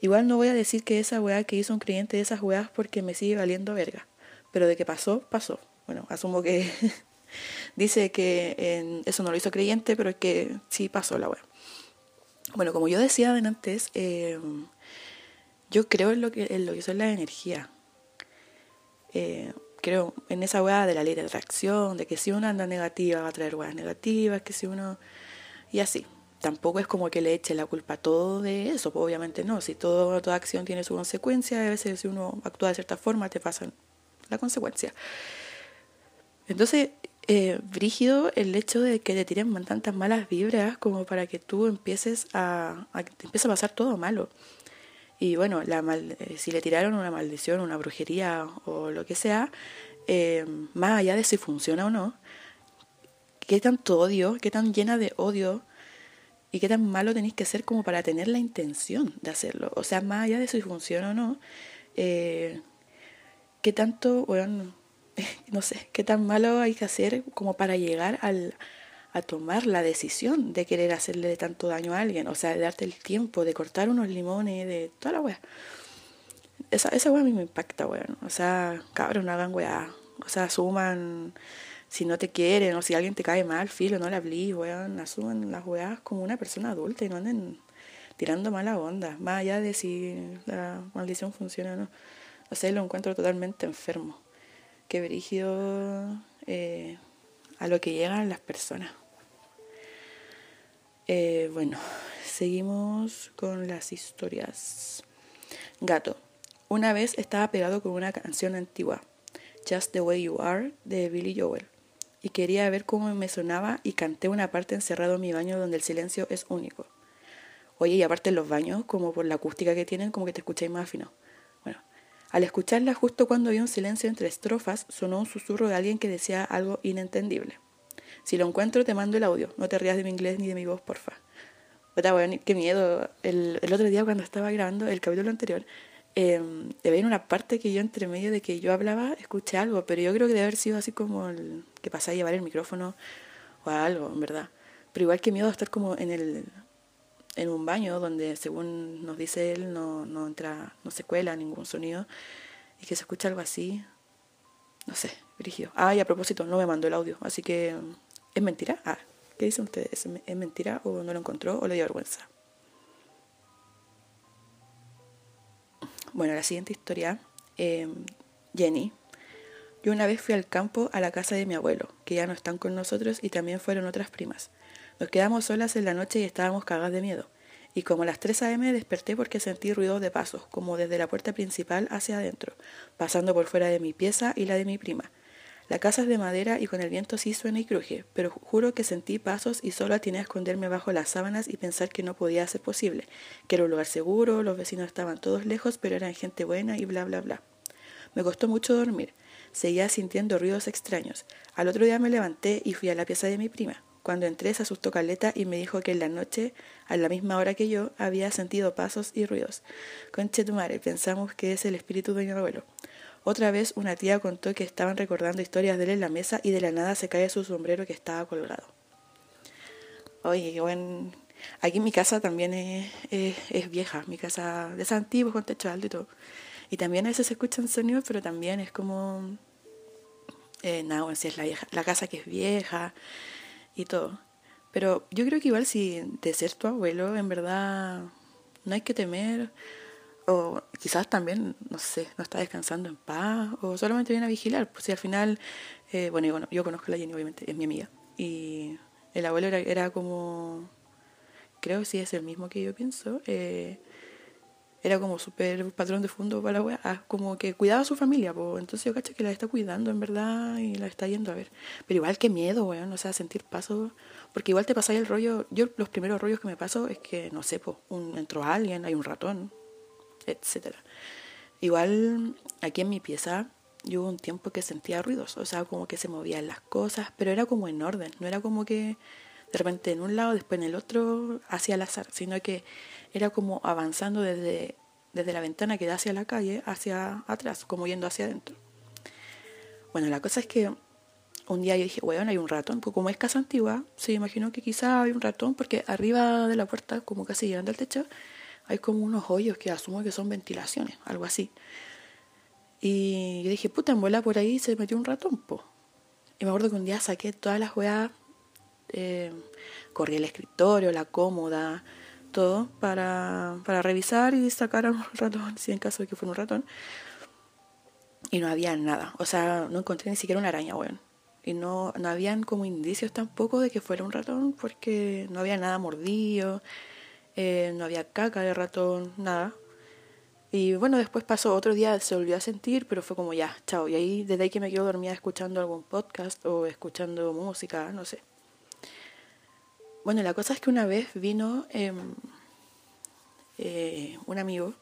Igual no voy a decir que esa weá que hizo un creyente de esas weas porque me sigue valiendo verga. Pero de que pasó, pasó. Bueno, asumo que dice que eso no lo hizo creyente, pero es que sí pasó la wea. Bueno, como yo decía antes, eh, yo creo en lo que, lo que son las energías. Eh, creo en esa weá de la ley de atracción, de que si uno anda negativa va a traer weas negativas, que si uno... Y así. Tampoco es como que le eche la culpa a todo de eso, pues obviamente no. Si todo, toda acción tiene su consecuencia, a veces si uno actúa de cierta forma te pasa la consecuencia. Entonces, eh, brígido el hecho de que te tiren tantas malas vibras como para que tú empieces a, te empiece a pasar todo malo. Y bueno, la mal, eh, si le tiraron una maldición, una brujería o lo que sea, eh, más allá de si funciona o no, qué tanto odio, qué tan llena de odio y qué tan malo tenéis que ser como para tener la intención de hacerlo. O sea, más allá de si funciona o no, eh, qué tanto, bueno, no sé, qué tan malo hay que hacer como para llegar al, a tomar la decisión de querer hacerle tanto daño a alguien, o sea, de darte el tiempo, de cortar unos limones, de toda la weá. Esa, esa weá a mí me impacta, weón. O sea, cabrón, no hagan weá. O sea, asuman si no te quieren o si alguien te cae mal, filo, no le hablís, weón. Asuman las weas como una persona adulta y no anden tirando mala onda, más allá de si la maldición funciona o no. O sea, lo encuentro totalmente enfermo qué brígido eh, a lo que llegan las personas. Eh, bueno, seguimos con las historias. Gato. Una vez estaba pegado con una canción antigua, Just the Way You Are, de Billy Joel, y quería ver cómo me sonaba y canté una parte encerrado en mi baño donde el silencio es único. Oye, y aparte en los baños, como por la acústica que tienen, como que te escucháis más fino. Al escucharla justo cuando había un silencio entre estrofas, sonó un susurro de alguien que decía algo inentendible. Si lo encuentro, te mando el audio. No te rías de mi inglés ni de mi voz, porfa. Otra, weón, qué miedo. El, el otro día cuando estaba grabando el capítulo anterior, eh, había una parte que yo entre medio de que yo hablaba, escuché algo, pero yo creo que debe haber sido así como el que pasaba a llevar el micrófono o algo, en verdad. Pero igual que miedo estar como en el en un baño donde según nos dice él no, no entra, no se cuela ningún sonido y que se escucha algo así, no sé, brígido. Ah, y a propósito, no me mandó el audio, así que ¿es mentira? Ah, ¿qué dicen ustedes? ¿Es mentira o no lo encontró o le dio vergüenza? Bueno, la siguiente historia, eh, Jenny. Yo una vez fui al campo a la casa de mi abuelo, que ya no están con nosotros, y también fueron otras primas. Nos quedamos solas en la noche y estábamos cagadas de miedo. Y como a las 3 a.m. desperté porque sentí ruidos de pasos, como desde la puerta principal hacia adentro, pasando por fuera de mi pieza y la de mi prima. La casa es de madera y con el viento sí suena y cruje, pero juro que sentí pasos y solo atiné a esconderme bajo las sábanas y pensar que no podía ser posible, que era un lugar seguro, los vecinos estaban todos lejos, pero eran gente buena y bla bla bla. Me costó mucho dormir, seguía sintiendo ruidos extraños. Al otro día me levanté y fui a la pieza de mi prima. Cuando entré se asustó Caleta y me dijo que en la noche, a la misma hora que yo, había sentido pasos y ruidos. Conche pensamos que es el espíritu de mi abuelo. Otra vez una tía contó que estaban recordando historias de él en la mesa y de la nada se cae su sombrero que estaba colgado. Oye, bueno, aquí en mi casa también es, es, vieja, mi casa de antiguo con techo alto y todo. Y también a veces se escuchan sonidos, pero también es como... Eh, nada, si es la, vieja, la casa que es vieja y todo. Pero yo creo que igual si de ser tu abuelo, en verdad no hay que temer o quizás también, no sé, no está descansando en paz, o solamente viene a vigilar, pues si al final, eh, bueno, yo conozco a la Jenny, obviamente, es mi amiga, y el abuelo era, era como, creo que sí es el mismo que yo pienso, eh, era como súper patrón de fondo para la wea, ah, como que cuidaba a su familia, pues entonces yo cacho que la está cuidando en verdad y la está yendo a ver. Pero igual qué miedo, weón, o sea, sentir paso, porque igual te pasáis el rollo, yo los primeros rollos que me paso es que, no sé, pues, un, entró alguien, hay un ratón, etcétera. Igual aquí en mi pieza yo hubo un tiempo que sentía ruidos, o sea, como que se movían las cosas, pero era como en orden, no era como que de repente en un lado, después en el otro, hacia el azar, sino que era como avanzando desde, desde la ventana que da hacia la calle, hacia atrás, como yendo hacia adentro. Bueno, la cosa es que un día yo dije, bueno, hay un ratón, pues como es casa antigua, se imaginó que quizá hay un ratón, porque arriba de la puerta, como casi llegando al techo, hay como unos hoyos que asumo que son ventilaciones, algo así. Y yo dije, puta, en bola por ahí se metió un ratón, po. Y me acuerdo que un día saqué todas las weas, eh, corrí el escritorio, la cómoda, todo, para, para revisar y sacar a un ratón, si en caso de que fuera un ratón. Y no había nada, o sea, no encontré ni siquiera una araña, weón. Y no, no habían como indicios tampoco de que fuera un ratón, porque no había nada mordido, eh, no había caca de ratón, nada. Y bueno, después pasó otro día, se volvió a sentir, pero fue como ya, chao. Y ahí, desde ahí que me quedo dormida escuchando algún podcast o escuchando música, no sé. Bueno, la cosa es que una vez vino em, eh, un amigo,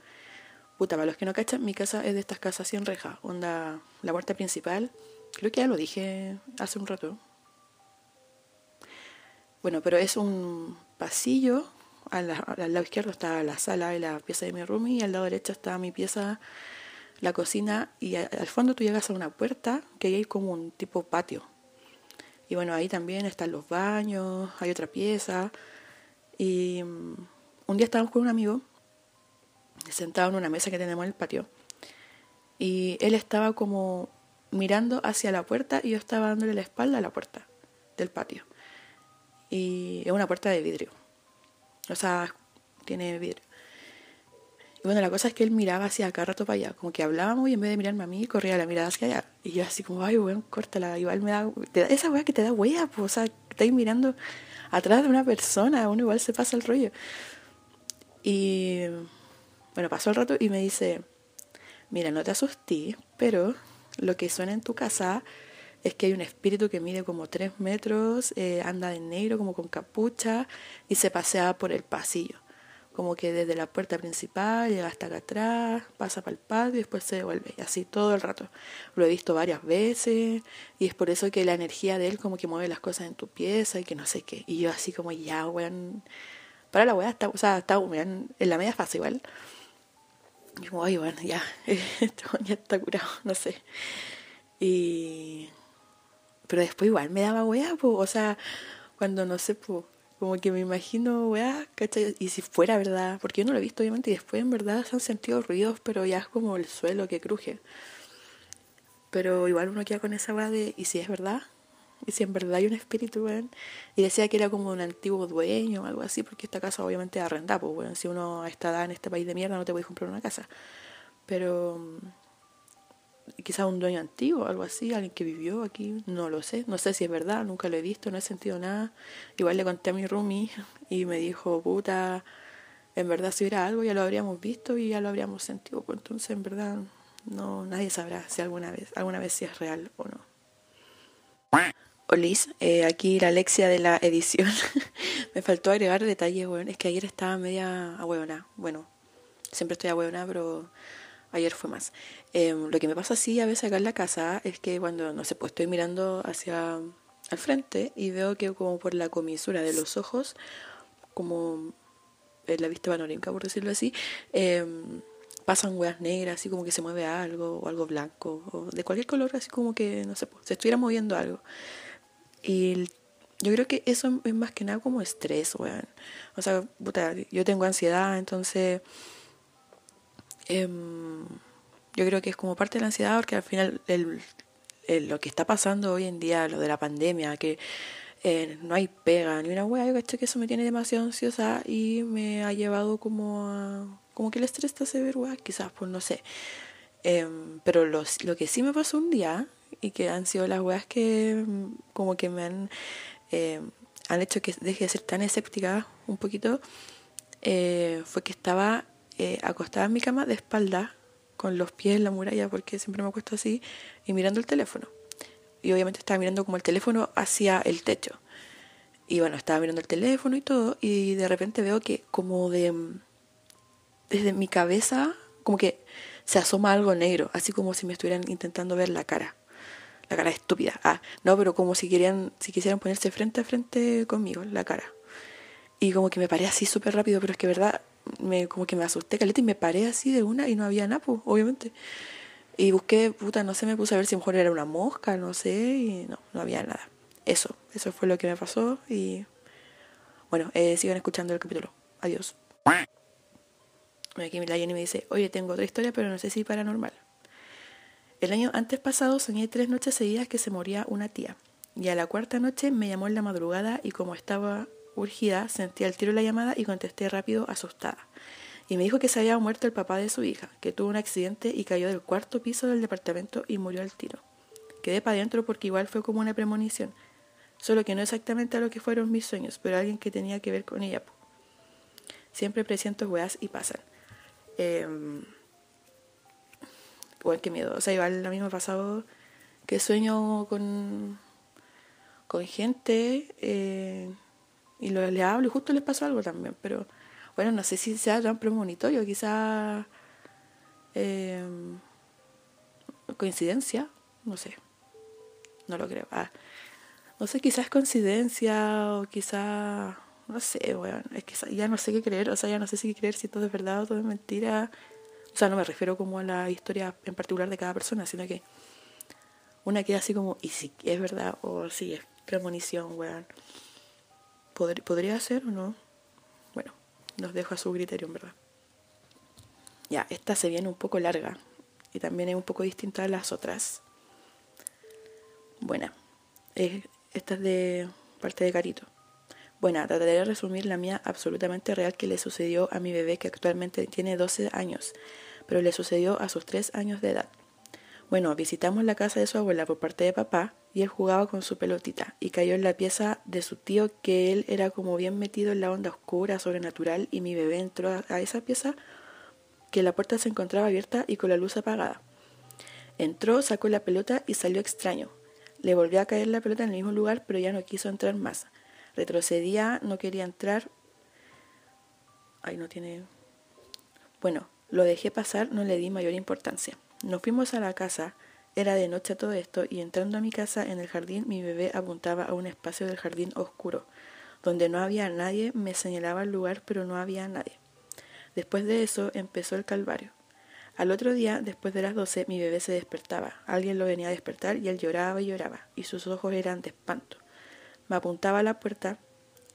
puta, para los que no cachan, mi casa es de estas casas sin reja, onda, la puerta principal, creo que ya lo dije hace un rato. Bueno, pero es un pasillo al, lado izquierdo está la sala y la pieza de mi room y al lado derecho está mi pieza, la cocina y al fondo tú llegas a una puerta que hay como un tipo patio. Y bueno, ahí también están los baños, hay otra pieza. Y mm, un día estábamos con un amigo sentado en una mesa que tenemos en el patio. Y él estaba como mirando hacia la puerta y yo estaba dándole la espalda a la puerta del patio. Y es una puerta de vidrio. O sea, tiene vidrio. Bueno, la cosa es que él miraba hacia acá rato para allá, como que hablábamos y en vez de mirarme a mí, corría la mirada hacia allá. Y yo así como, ay, weón, córtala. Igual me da, esa weá que te da wea, pues, o sea, estáis mirando atrás de una persona, uno igual se pasa el rollo. Y bueno, pasó el rato y me dice, mira, no te asusté, pero lo que suena en tu casa es que hay un espíritu que mide como tres metros, eh, anda de negro como con capucha y se pasea por el pasillo. Como que desde la puerta principal llega hasta acá atrás, pasa para el patio y después se devuelve. Y así todo el rato. Lo he visto varias veces y es por eso que la energía de él como que mueve las cosas en tu pieza y que no sé qué. Y yo así como ya, weón, para la weá, está, o sea, está en, la media fase igual. Y como, ay, bueno, ya, este ya está curado, no sé. Y... Pero después igual me daba weá, pues, o sea, cuando no sé, pues, como que me imagino, weá, ¿cachai? Y si fuera verdad, porque yo no lo he visto obviamente, y después en verdad se han sentido ruidos, pero ya es como el suelo que cruje. Pero igual uno queda con esa weá de, ¿y si es verdad? Y si en verdad hay un espíritu, weón. Y decía que era como un antiguo dueño o algo así, porque esta casa obviamente es arrendada, pues, weón. Si uno está en este país de mierda, no te puedes comprar una casa. Pero quizás un dueño antiguo, algo así, alguien que vivió aquí, no lo sé. No sé si es verdad, nunca lo he visto, no he sentido nada. Igual le conté a mi roomie y me dijo, puta, en verdad si hubiera algo ya lo habríamos visto y ya lo habríamos sentido. Pues entonces, en verdad, no nadie sabrá si alguna vez, alguna vez si es real o no. Olis, eh, aquí la Alexia de la edición. me faltó agregar detalles, bueno, es que ayer estaba media ahueona. Bueno, siempre estoy ahueona, pero ayer fue más. Em, lo que me pasa así a veces acá en la casa es que cuando, no sé, pues estoy mirando hacia al frente y veo que como por la comisura de los ojos, como en la vista panorámica, por decirlo así, em, pasan hueas negras, así como que se mueve algo, o algo blanco, o de cualquier color, así como que, no sé, pues, se estuviera moviendo algo. Y yo creo que eso es más que nada como estrés, weón. O sea, puta, yo tengo ansiedad, entonces em, yo creo que es como parte de la ansiedad porque al final el, lo que está pasando hoy en día, lo de la pandemia, que eh, no hay pega ni una weá, yo caché que eso me tiene demasiado ansiosa y me ha llevado como a... como que el estrés te hace ver weá, quizás, pues no sé. Em, pero lo que sí me pasó un día y que han sido las weas que mm, como que me han, eh, han hecho que deje de ser tan escéptica un poquito, eh, fue que estaba eh, acostada en mi cama de espalda, con los pies en la muralla, porque siempre me acuesto así, y mirando el teléfono. Y obviamente estaba mirando como el teléfono hacia el techo. Y bueno, estaba mirando el teléfono y todo, y de repente veo que como de... Mm, desde mi cabeza, como que se asoma algo negro, así como si me estuvieran intentando ver la cara la cara estúpida. Ah, no, pero como si querían, si quisieran ponerse frente a frente conmigo, la cara. Y como que me paré así súper rápido, pero es que verdad, me, como que me asusté caleta y me paré así de una y no había nada, pues, obviamente. Y busqué, puta, no sé, me puse a ver si mejor era una mosca, no sé, y no, no había nada. Eso, eso fue lo que me pasó y bueno, eh, sigan escuchando el capítulo. Adiós. Aquí la Jenny me dice, oye, tengo otra historia, pero no sé si paranormal. El año antes pasado soñé tres noches seguidas que se moría una tía. Y a la cuarta noche me llamó en la madrugada y como estaba urgida, sentí al tiro la llamada y contesté rápido, asustada. Y me dijo que se había muerto el papá de su hija, que tuvo un accidente y cayó del cuarto piso del departamento y murió al tiro. Quedé para adentro porque igual fue como una premonición. Solo que no exactamente a lo que fueron mis sueños, pero alguien que tenía que ver con ella. Siempre presiento weas y pasan. Eh, qué miedo. O sea, igual me ha pasado que sueño con, con gente eh, y lo, le hablo y justo les pasó algo también. Pero bueno, no sé si sea tan premonitorio, quizá eh, coincidencia, no sé. No lo creo. Ah, no sé, quizás coincidencia o quizá no sé, bueno, es que ya no sé qué creer, o sea, ya no sé si creer si todo es verdad o todo es mentira. O sea, no me refiero como a la historia en particular de cada persona, sino que una queda así como, y si es verdad, o si es premonición, weón. ¿Podría ser o no? Bueno, nos dejo a su criterio, en verdad. Ya, esta se viene un poco larga y también es un poco distinta a las otras. Buena, esta es de parte de Carito. Bueno, trataré de resumir la mía absolutamente real que le sucedió a mi bebé que actualmente tiene 12 años pero le sucedió a sus tres años de edad. Bueno, visitamos la casa de su abuela por parte de papá y él jugaba con su pelotita y cayó en la pieza de su tío que él era como bien metido en la onda oscura, sobrenatural y mi bebé entró a esa pieza que la puerta se encontraba abierta y con la luz apagada. Entró, sacó la pelota y salió extraño. Le volvió a caer la pelota en el mismo lugar, pero ya no quiso entrar más. Retrocedía, no quería entrar. Ay, no tiene... Bueno, lo dejé pasar, no le di mayor importancia. Nos fuimos a la casa, era de noche todo esto, y entrando a mi casa en el jardín, mi bebé apuntaba a un espacio del jardín oscuro, Donde no había nadie, me señalaba el lugar, pero no había nadie. Después de eso empezó el calvario. Al otro día, después de las doce, mi bebé se despertaba. Alguien lo venía a despertar y él lloraba y lloraba, y sus ojos eran de espanto. Me apuntaba a la puerta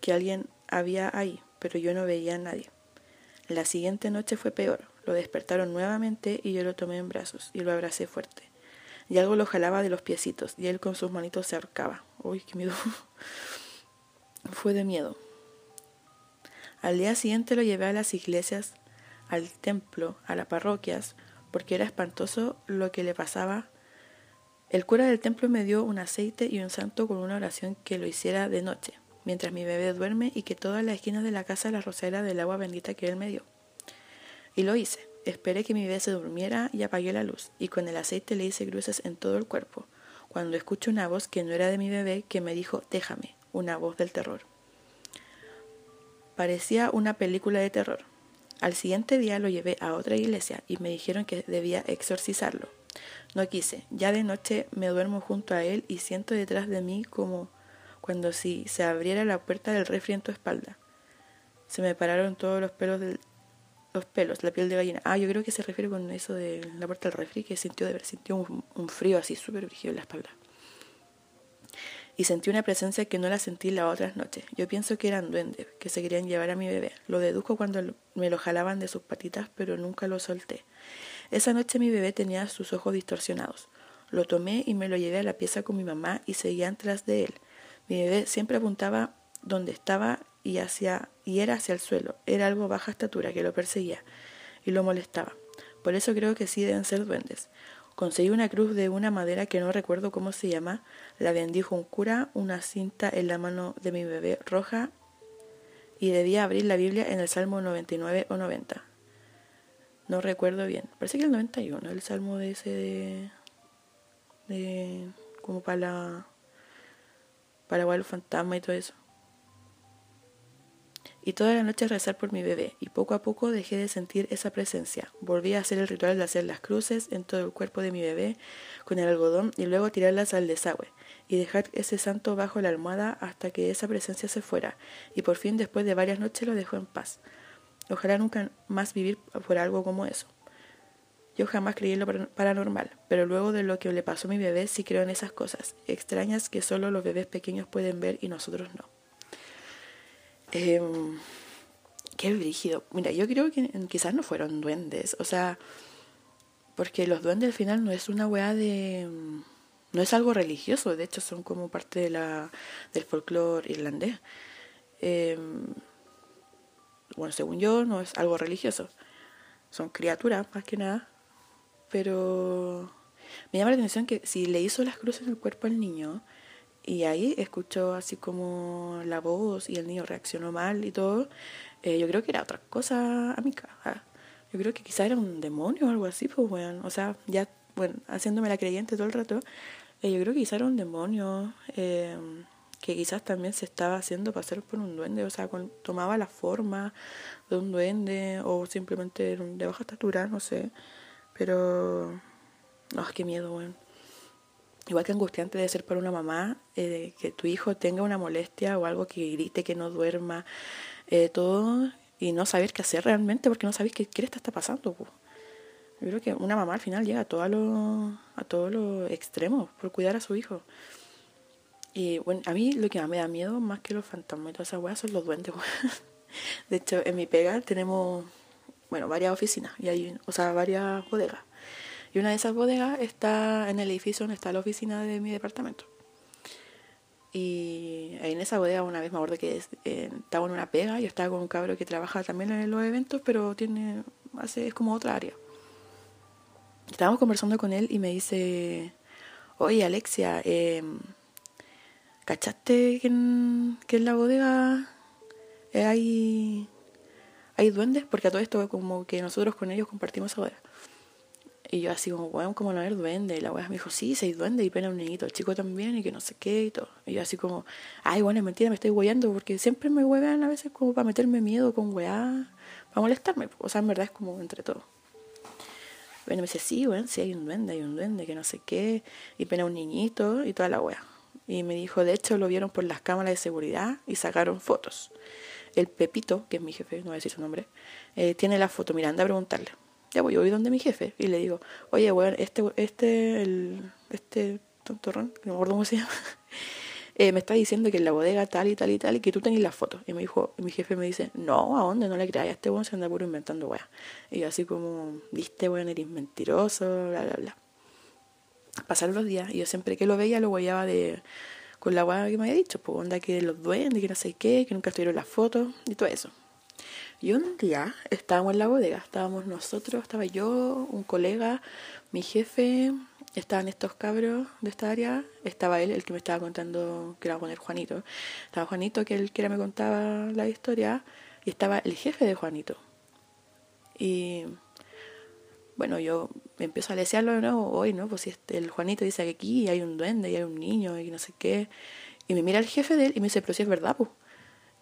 que alguien había ahí, pero yo no veía a nadie. La siguiente noche fue peor. Lo despertaron nuevamente y yo lo tomé en brazos y lo abracé fuerte. Y algo lo jalaba de los piecitos y él con sus manitos se ahorcaba. Uy, qué miedo. fue de miedo. Al día siguiente lo llevé a las iglesias al templo, a las parroquias, porque era espantoso lo que le pasaba. El cura del templo me dio un aceite y un santo con una oración que lo hiciera de noche, mientras mi bebé duerme y que todas las esquinas de la casa la rociara del agua bendita que él me dio. Y lo hice. Esperé que mi bebé se durmiera y apagué la luz, y con el aceite le hice cruces en todo el cuerpo, cuando escucho una voz que no era de mi bebé que me dijo, déjame, una voz del terror. Parecía una película de terror. Al siguiente día lo llevé a otra iglesia y me dijeron que debía exorcizarlo. No quise. Ya de noche me duermo junto a él y siento detrás de mí como cuando si se abriera la puerta del refri en tu espalda. Se me pararon todos los pelos del, los pelos, la piel de gallina. Ah, yo creo que se refiere con eso de la puerta del refri, que sintió de sintió un, un frío así súper brígido en la espalda y sentí una presencia que no la sentí las otras noches. Yo pienso que eran duendes, que se querían llevar a mi bebé. Lo deduzco cuando me lo jalaban de sus patitas, pero nunca lo solté. Esa noche mi bebé tenía sus ojos distorsionados. Lo tomé y me lo llevé a la pieza con mi mamá y seguían tras de él. Mi bebé siempre apuntaba donde estaba y hacia y era hacia el suelo. Era algo baja estatura que lo perseguía y lo molestaba. Por eso creo que sí deben ser duendes. Conseguí una cruz de una madera que no recuerdo cómo se llama, la bendijo un cura, una cinta en la mano de mi bebé roja y debía abrir la Biblia en el Salmo 99 o 90. No recuerdo bien. Parece que el 91, el salmo de ese de, de como para la para el fantasma y todo eso y toda la noche rezar por mi bebé, y poco a poco dejé de sentir esa presencia. Volví a hacer el ritual de hacer las cruces en todo el cuerpo de mi bebé con el algodón y luego tirarlas al desagüe, y dejar ese santo bajo la almohada hasta que esa presencia se fuera, y por fin después de varias noches lo dejó en paz. Ojalá nunca más vivir por algo como eso. Yo jamás creí en lo paranormal, pero luego de lo que le pasó a mi bebé sí creo en esas cosas, extrañas que solo los bebés pequeños pueden ver y nosotros no. Eh, qué brígido. Mira, yo creo que quizás no fueron duendes. O sea, porque los duendes al final no es una weá de. No es algo religioso, de hecho son como parte de la, del folclore irlandés. Em, bueno, según yo, no es algo religioso. Son criaturas, más que nada. Pero me llama la atención que si le hizo las cruces en el cuerpo al niño, y ahí escuchó así como la voz y el niño reaccionó mal y todo. Eh, yo creo que era otra cosa a mi caja. Yo creo que quizá era un demonio o algo así, pues bueno. O sea, ya, bueno, haciéndome la creyente todo el rato, eh, yo creo que quizá era un demonio eh, que quizás también se estaba haciendo pasar por un duende. O sea, tomaba la forma de un duende o simplemente de baja estatura, no sé. Pero, no, qué miedo, bueno. Igual que angustiante debe ser para una mamá eh, que tu hijo tenga una molestia o algo que grite, que no duerma, eh, todo, y no saber qué hacer realmente porque no sabes qué, qué le está, pasando. Yo creo que una mamá al final llega a todo lo, a todos los extremos por cuidar a su hijo. Y bueno, a mí lo que más me da miedo, más que los fantasmas y todas esas weas, son los duendes. De hecho, en mi pega tenemos, bueno, varias oficinas, y hay, o sea, varias bodegas. Y una de esas bodegas está en el edificio donde está la oficina de mi departamento. Y en esa bodega una vez me acuerdo que eh, estaba en una pega, yo estaba con un cabro que trabaja también en los eventos, pero tiene, hace, es como otra área. Estábamos conversando con él y me dice, oye Alexia, eh, ¿cachaste que en, la bodega hay, hay duendes? Porque a todo esto como que nosotros con ellos compartimos esa bodega. Y yo así como, weón, como no haber duende. Y la weá me dijo, sí, seis duende y pena un niñito, el chico también, y que no sé qué y todo. Y yo así como, ay, bueno, es mentira, me estoy hueando, porque siempre me huevean a veces como para meterme miedo con weá, para molestarme. O sea, en verdad es como entre todo. Bueno, me dice, sí, weón, sí hay un duende, hay un duende, que no sé qué, y pena un niñito y toda la weá. Y me dijo, de hecho, lo vieron por las cámaras de seguridad y sacaron fotos. El Pepito, que es mi jefe, no voy a decir su nombre, eh, tiene la foto. Mira, anda a preguntarle. Ya voy, voy donde mi jefe y le digo, oye, bueno, este, este, el, este tontorrón, no me acuerdo cómo se llama, eh, me está diciendo que en la bodega tal y tal y tal y que tú tenés las fotos. Y me dijo, mi jefe me dice, no, ¿a dónde? No le creas, este weón se anda puro inventando weá. Y yo así como, viste, weón, eres mentiroso, bla, bla, bla. Pasaron los días y yo siempre que lo veía lo guayaba de con la weá que me había dicho, pues onda que los duendes, que no sé qué, que nunca estuvieron las fotos y todo eso. Y un día estábamos en la bodega, estábamos nosotros, estaba yo, un colega, mi jefe, estaban estos cabros de esta área, estaba él, el que me estaba contando, que era poner Juanito, estaba Juanito, que él que me contaba la historia, y estaba el jefe de Juanito. Y bueno, yo empiezo a lesearlo de nuevo, hoy, ¿no? Pues si este, el Juanito dice que aquí hay un duende y hay un niño y no sé qué. Y me mira el jefe de él y me dice, pero si es verdad, pues.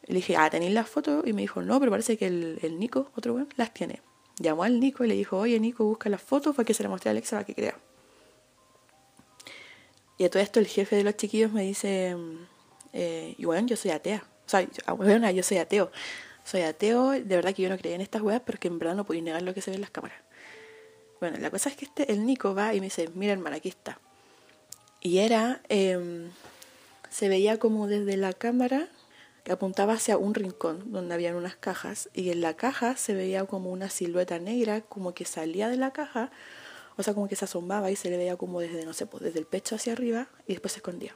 Le dije, ah, ¿tenéis las fotos? Y me dijo, no, pero parece que el, Nico, otro weón, las tiene. Llamó al Nico y le dijo, oye, Nico, busca las fotos para que se las mostré a Alexa para que crea. Y a todo esto el jefe de los chiquillos me dice, eh, y bueno, yo soy atea. O sea, bueno, ah, yo soy ateo. Soy ateo, de verdad que yo no creía en estas weas, pero que en verdad no podía negar lo que se ve en las cámaras. Bueno, la cosa es que este, el Nico va y me dice, mira hermana, aquí está. Y era, em, se veía como desde la cámara que apuntaba hacia un rincón donde habían unas cajas y en la caja se veía como una silueta negra como que salía de la caja, o sea, como que se asomaba y se le veía como desde, no sé, pues desde el pecho hacia arriba y después se escondía.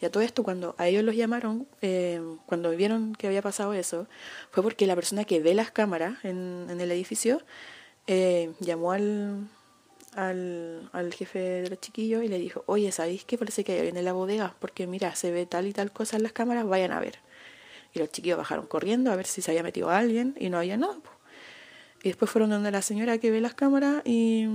Y a todo esto, cuando a ellos los llamaron, em, cuando vieron que había pasado eso, fue porque la persona que ve las cámaras en, en el edificio eh, llamó al, al, al, jefe de los chiquillos y le dijo, oye, ¿sabéis qué? Parece que hay alguien en la bodega, porque mira, se ve tal y tal cosa en las cámaras, vayan a ver. Y los chiquillos bajaron corriendo a ver si se había metido alguien y no había nada. Y después fueron donde la señora que ve las cámaras y,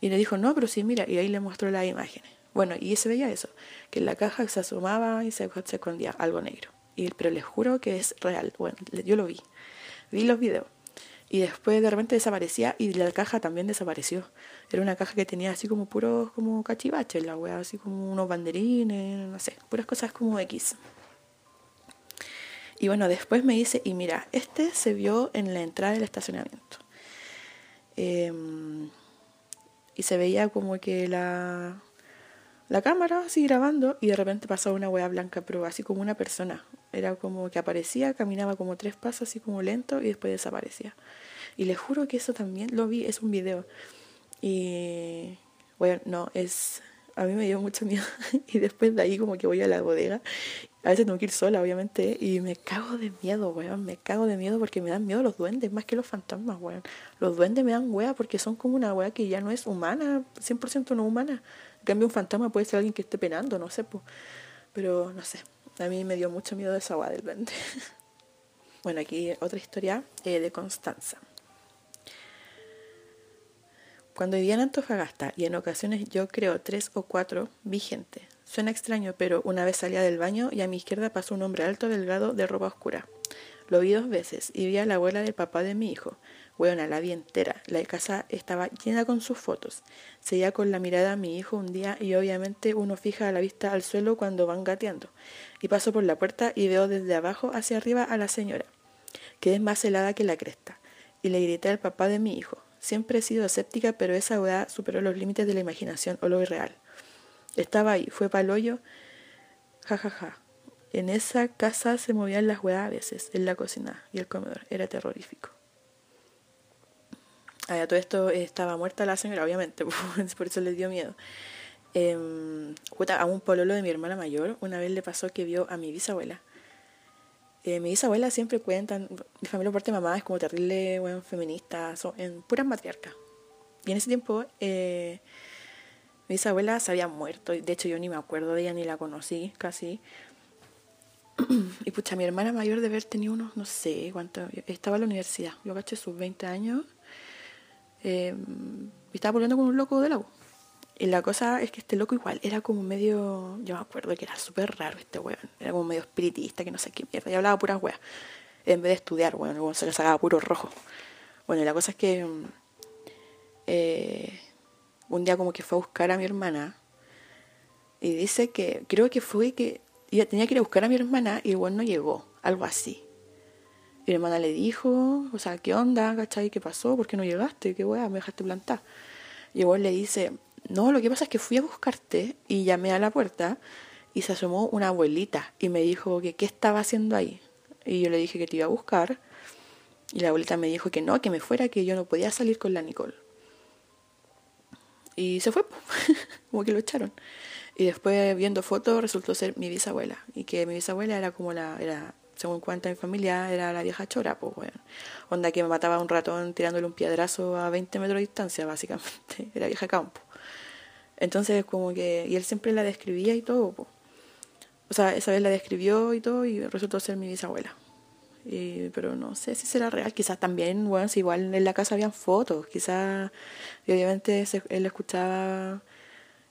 y le dijo, no, pero sí, mira, y ahí le mostró las imágenes. Bueno, y se veía eso, que en la caja se asomaba y se, se escondía algo negro. Y, pero les juro que es real. Bueno, yo lo vi. Vi los videos y después de repente desaparecía y la caja también desapareció. Era una caja que tenía así como puros como cachivaches, la wea, así como unos banderines, no sé, puras cosas como X. Y bueno, después me dice, y mira, este se vio en la entrada del estacionamiento. Em, y se veía como que la, la cámara así grabando y de repente pasaba una wea blanca, pero así como una persona. Era como que aparecía, caminaba como tres pasos así como lento y después desaparecía. Y les juro que eso también lo vi, es un video. Y bueno, no, es... A mí me dio mucho miedo y después de ahí como que voy a la bodega. A veces tengo que ir sola, obviamente, y me cago de miedo, weón. Me cago de miedo porque me dan miedo los duendes, más que los fantasmas, weón. Los duendes me dan wea porque son como una wea que ya no es humana, 100% no humana cambio, un fantasma puede ser alguien que esté penando, no sé, pues. Pero no sé, a mí me dio mucho miedo esa agua del duende. bueno, aquí otra historia eh, de Constanza. Cuando vivía en Antofagasta, y en ocasiones yo creo tres o cuatro, vi gente. Suena extraño, pero una vez salía del baño y a mi izquierda pasó un hombre alto, delgado, de ropa oscura. Lo vi dos veces y vi a la abuela del papá de mi hijo. Bueno, la vi entera. La casa estaba llena con sus fotos. Seguía con la mirada a mi hijo un día y obviamente uno fija la vista al suelo cuando van gateando. Y paso por la puerta y veo desde abajo hacia arriba a la señora, que es más helada que la cresta. Y le grité al papá de mi hijo. Siempre he sido escéptica, pero esa weá superó los límites de la imaginación o lo irreal. Estaba ahí, fue pa'l hoyo. Ja, ja, ja. En esa casa se movían las weas a veces, en la cocina y el comedor. Era terrorífico. A todo esto estaba muerta la señora, obviamente, por eso le dio miedo. Eh, a un pololo de mi hermana mayor, una vez le pasó que vio a mi bisabuela. Eh, mi bisabuela siempre cuentan, mi familia por parte de mamá es como terrible, bueno, feminista, son en puras matriarcas. Y en ese tiempo, eh, mi bisabuela se había muerto, de hecho yo ni me acuerdo de ella, ni la conocí casi. y pucha, mi hermana mayor de haber tenido unos, no sé cuánto, estaba en la universidad, yo caché sus 20 años eh, estaba volviendo con un loco de la U. Y la cosa es que este loco igual era como medio, yo me acuerdo que era súper raro este weón, era como medio espiritista, que no sé qué mierda, y hablaba puras weas, en vez de estudiar, weón, se le sacaba puro rojo. Bueno, y la cosa es que eh, un día como que fue a buscar a mi hermana, Y dice que, creo que fue que ella tenía que ir a buscar a mi hermana y el no llegó, algo así. Y mi hermana le dijo, o sea, ¿qué onda, cachai? ¿Qué pasó? ¿Por qué no llegaste? ¿Qué weá? Me dejaste plantar. Y el le dice, no, lo que pasa es que fui a buscarte y llamé a la puerta y se asomó una abuelita y me dijo que qué estaba haciendo ahí. Y yo le dije que te iba a buscar y la abuelita me dijo que no, que me fuera, que yo no podía salir con la Nicole. Y se fue, como que lo echaron. Y después viendo fotos resultó ser mi bisabuela. Y que mi bisabuela era como la, era, según cuenta mi familia, era la vieja chora, pues bueno. Onda que me mataba un ratón tirándole un piedrazo a 20 metros de distancia, básicamente. Era vieja campo. Entonces como que, y él siempre la describía y todo, pues. O sea, esa vez la describió y todo y resultó ser mi bisabuela pero no sé si será real. Quizás también, bueno, si igual en la casa habían fotos, quizás, obviamente él escuchaba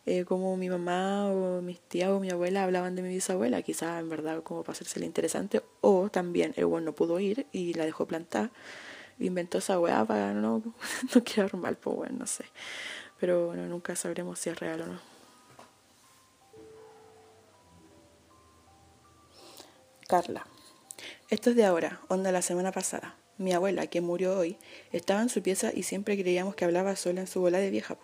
eh, como mi mamá o mis tías o mi abuela hablaban de mi bisabuela, quizás en verdad como para hacérsela interesante, o también el bueno no pudo ir y la dejó plantar, inventó esa weá para no, no quedar mal, pues bueno, no sé. Pero bueno, nunca sabremos si es real o no. Carla. Esto es de ahora, onda la semana pasada. Mi abuela, que murió hoy, estaba en su pieza y siempre creíamos que hablaba sola en su bola de vieja,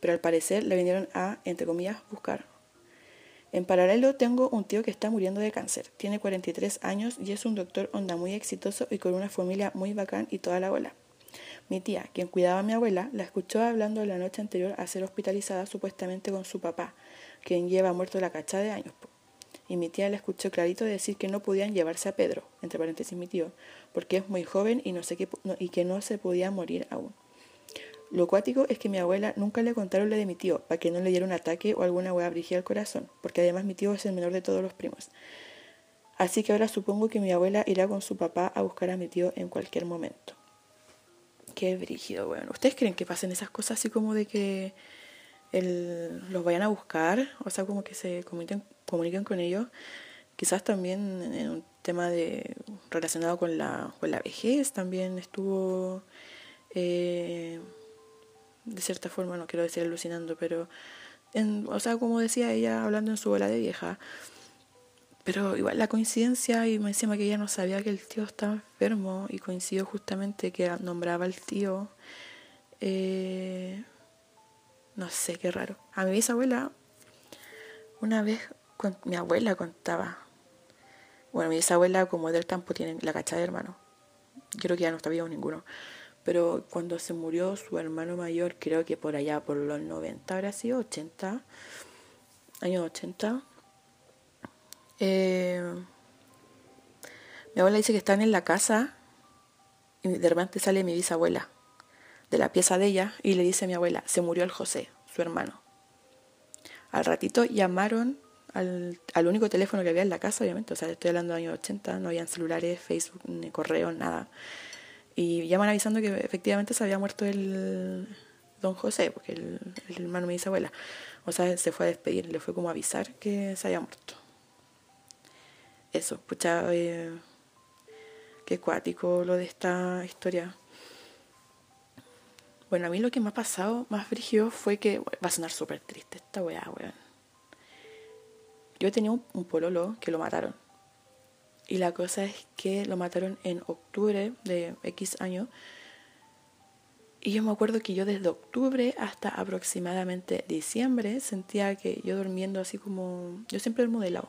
pero al parecer le vinieron a, entre comillas, buscar. En paralelo tengo un tío que está muriendo de cáncer. Tiene 43 años y es un doctor onda muy exitoso y con una familia muy bacán y toda la bola. Mi tía, quien cuidaba a mi abuela, la escuchó hablando la noche anterior a ser hospitalizada supuestamente con su papá, quien lleva muerto la cacha de años y mi tía le escuchó clarito decir que no podían llevarse a Pedro, entre paréntesis mi tío, porque es muy joven y, no sé qué, y que no se podía morir aún. Lo cuático es que mi abuela nunca le contaron lo de mi tío, para que no le diera un ataque o alguna hueá brigida al corazón, porque además mi tío es el menor de todos los primos. Así que ahora supongo que mi abuela irá con su papá a buscar a mi tío en cualquier momento. Qué brígido, bueno. ¿Ustedes creen que pasen esas cosas así como de que el, los vayan a buscar? O sea, como que se comenten comuniquen con ellos. Quizás también en un tema de relacionado con la, con la vejez también estuvo, eh, de cierta forma, no quiero decir alucinando, pero, en, o sea, como decía ella, hablando en su bola de vieja, pero igual la coincidencia y me encima que ella no sabía que el tío estaba enfermo y coincidió justamente que nombraba al tío, eh, no sé, qué raro. A mi bisabuela una vez mi abuela contaba. Bueno, mi bisabuela, como del campo, tiene la cacha de hermano. Creo que ya no está vivo ninguno. Pero cuando se murió su hermano mayor, creo que por allá, por los 90, habrá sido 80, años 80. Eh, mi abuela dice que están en la casa y de repente sale mi bisabuela de la pieza de ella y le dice a mi abuela, se murió el José, su hermano. Al ratito llamaron al, único teléfono que había en la casa, obviamente, o sea, estoy hablando de años 80, no habían celulares, Facebook, ni correo, nada. Y llaman avisando que efectivamente se había muerto el don José, porque el, hermano de mi bisabuela. O sea, se fue a despedir, le fue como a avisar que se había muerto. Eso, pucha, eh, qué cuático lo de esta historia. Bueno, a mí lo que me ha pasado más brígido fue que va a sonar súper triste esta weá, weón yo tenía un, pololo que lo mataron. Y la cosa es que lo mataron en octubre de X año. Y yo me acuerdo que yo desde octubre hasta aproximadamente diciembre sentía que yo durmiendo así como... Yo siempre duermo de.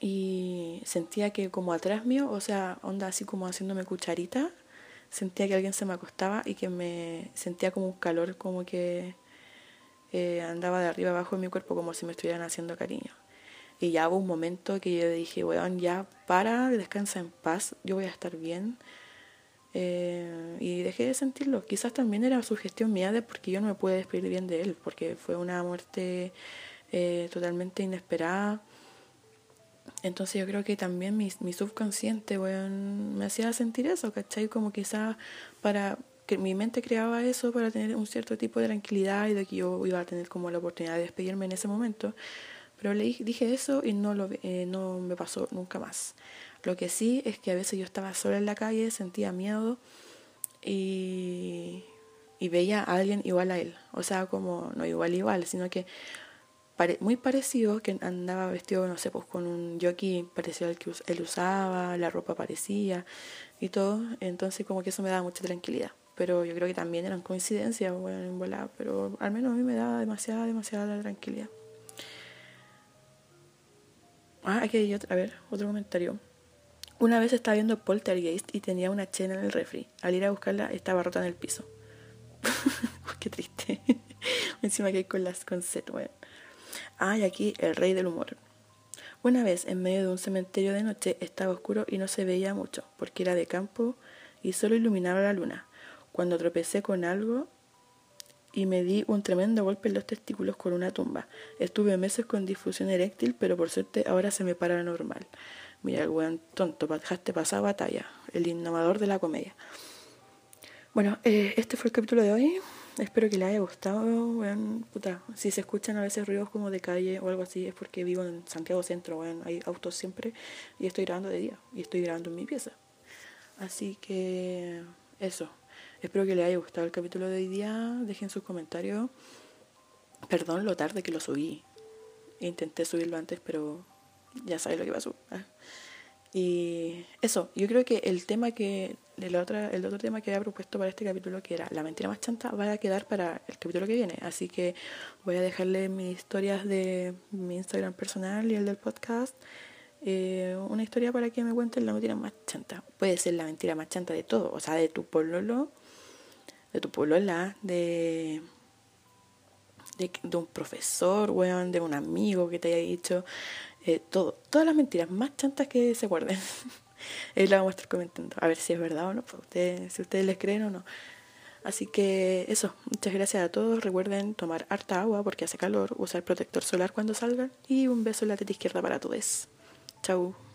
Y sentía que como atrás mío, o sea, onda así como haciéndome cucharita, sentía que alguien se me acostaba y que me sentía como un calor, como que eh, andaba de arriba abajo en mi cuerpo como si me estuvieran haciendo cariño. Y ya hubo un momento que yo dije, weón, ya para, descansa en paz, yo voy a estar bien. Eh, y dejé de sentirlo. Quizás también era su gestión mía de porque yo no me pude despedir bien de él, porque fue una muerte eh, totalmente inesperada. Entonces yo creo que también mi, subconsciente, me hacía sentir eso, ¿cachai? Como quizás para que mi mente creaba eso para tener un cierto tipo de tranquilidad y de que yo iba a tener como la oportunidad de despedirme en ese momento. Pero le dije eso y no, lo, eh, no me pasó nunca más. Lo que sí es que a veces yo estaba sola en la calle, sentía miedo y, y veía a alguien igual a él. O sea, como no igual igual, sino que muy parecido, que andaba vestido, no sé, pues con un jockey parecido al que él usaba, la ropa parecía y todo. Entonces como que eso me daba mucha tranquilidad. Pero yo creo que también eran coincidencias, bueno, en volar, pero al menos a mí me daba demasiada, demasiada tranquilidad. Ah, aquí hay otra, a ver, otro comentario. Una vez estaba viendo Poltergeist y tenía una chena en el refri. Al ir a buscarla estaba rota en el piso. Qué triste. Encima que hay con las con set, bueno. Ah, y aquí el rey del humor. Una vez en medio de un cementerio de noche estaba oscuro y no se veía mucho, porque era de campo y solo iluminaba la luna. Cuando tropecé con algo y me di un tremendo golpe en los testículos con una tumba. Estuve meses con difusión eréctil, pero por suerte ahora se me para normal. Mira, el weón tonto, dejaste pasar batalla, el innovador de la comedia. Bueno, eh, este fue el capítulo de hoy. Espero que les haya gustado. Weón, puta, si se escuchan a veces ruidos como de calle o algo así, es porque vivo en Santiago Centro, weón. Hay autos siempre y estoy grabando de día y estoy grabando en mi pieza. Así que eso. Espero que les haya gustado el capítulo de hoy día. Dejen sus comentarios. Perdón lo tarde que lo subí. Intenté subirlo antes, pero ya sabes lo que pasó. ¿ah? Y eso, yo creo que el tema que, el otro, el otro tema que había propuesto para este capítulo, que era la mentira más chanta, va a quedar para el capítulo que viene. Así que voy a dejarle mis historias de mi Instagram personal y el del podcast. Eh, una historia para que me cuenten la mentira más chanta. Puede ser la mentira más chanta de todo, o sea, de tu pololo, de tu polola, de de, un profesor, weón, de un amigo que te haya dicho, eh, todo, todas las mentiras más chantas que se acuerden. Ahí la vamos a estar comentando, a ver si es verdad o no, pues, ustedes, si ustedes les creen o no. Así que eso, muchas gracias a todos. Recuerden tomar harta agua porque hace calor, usar protector solar cuando salgan y un beso en la teta izquierda para todos. Chau.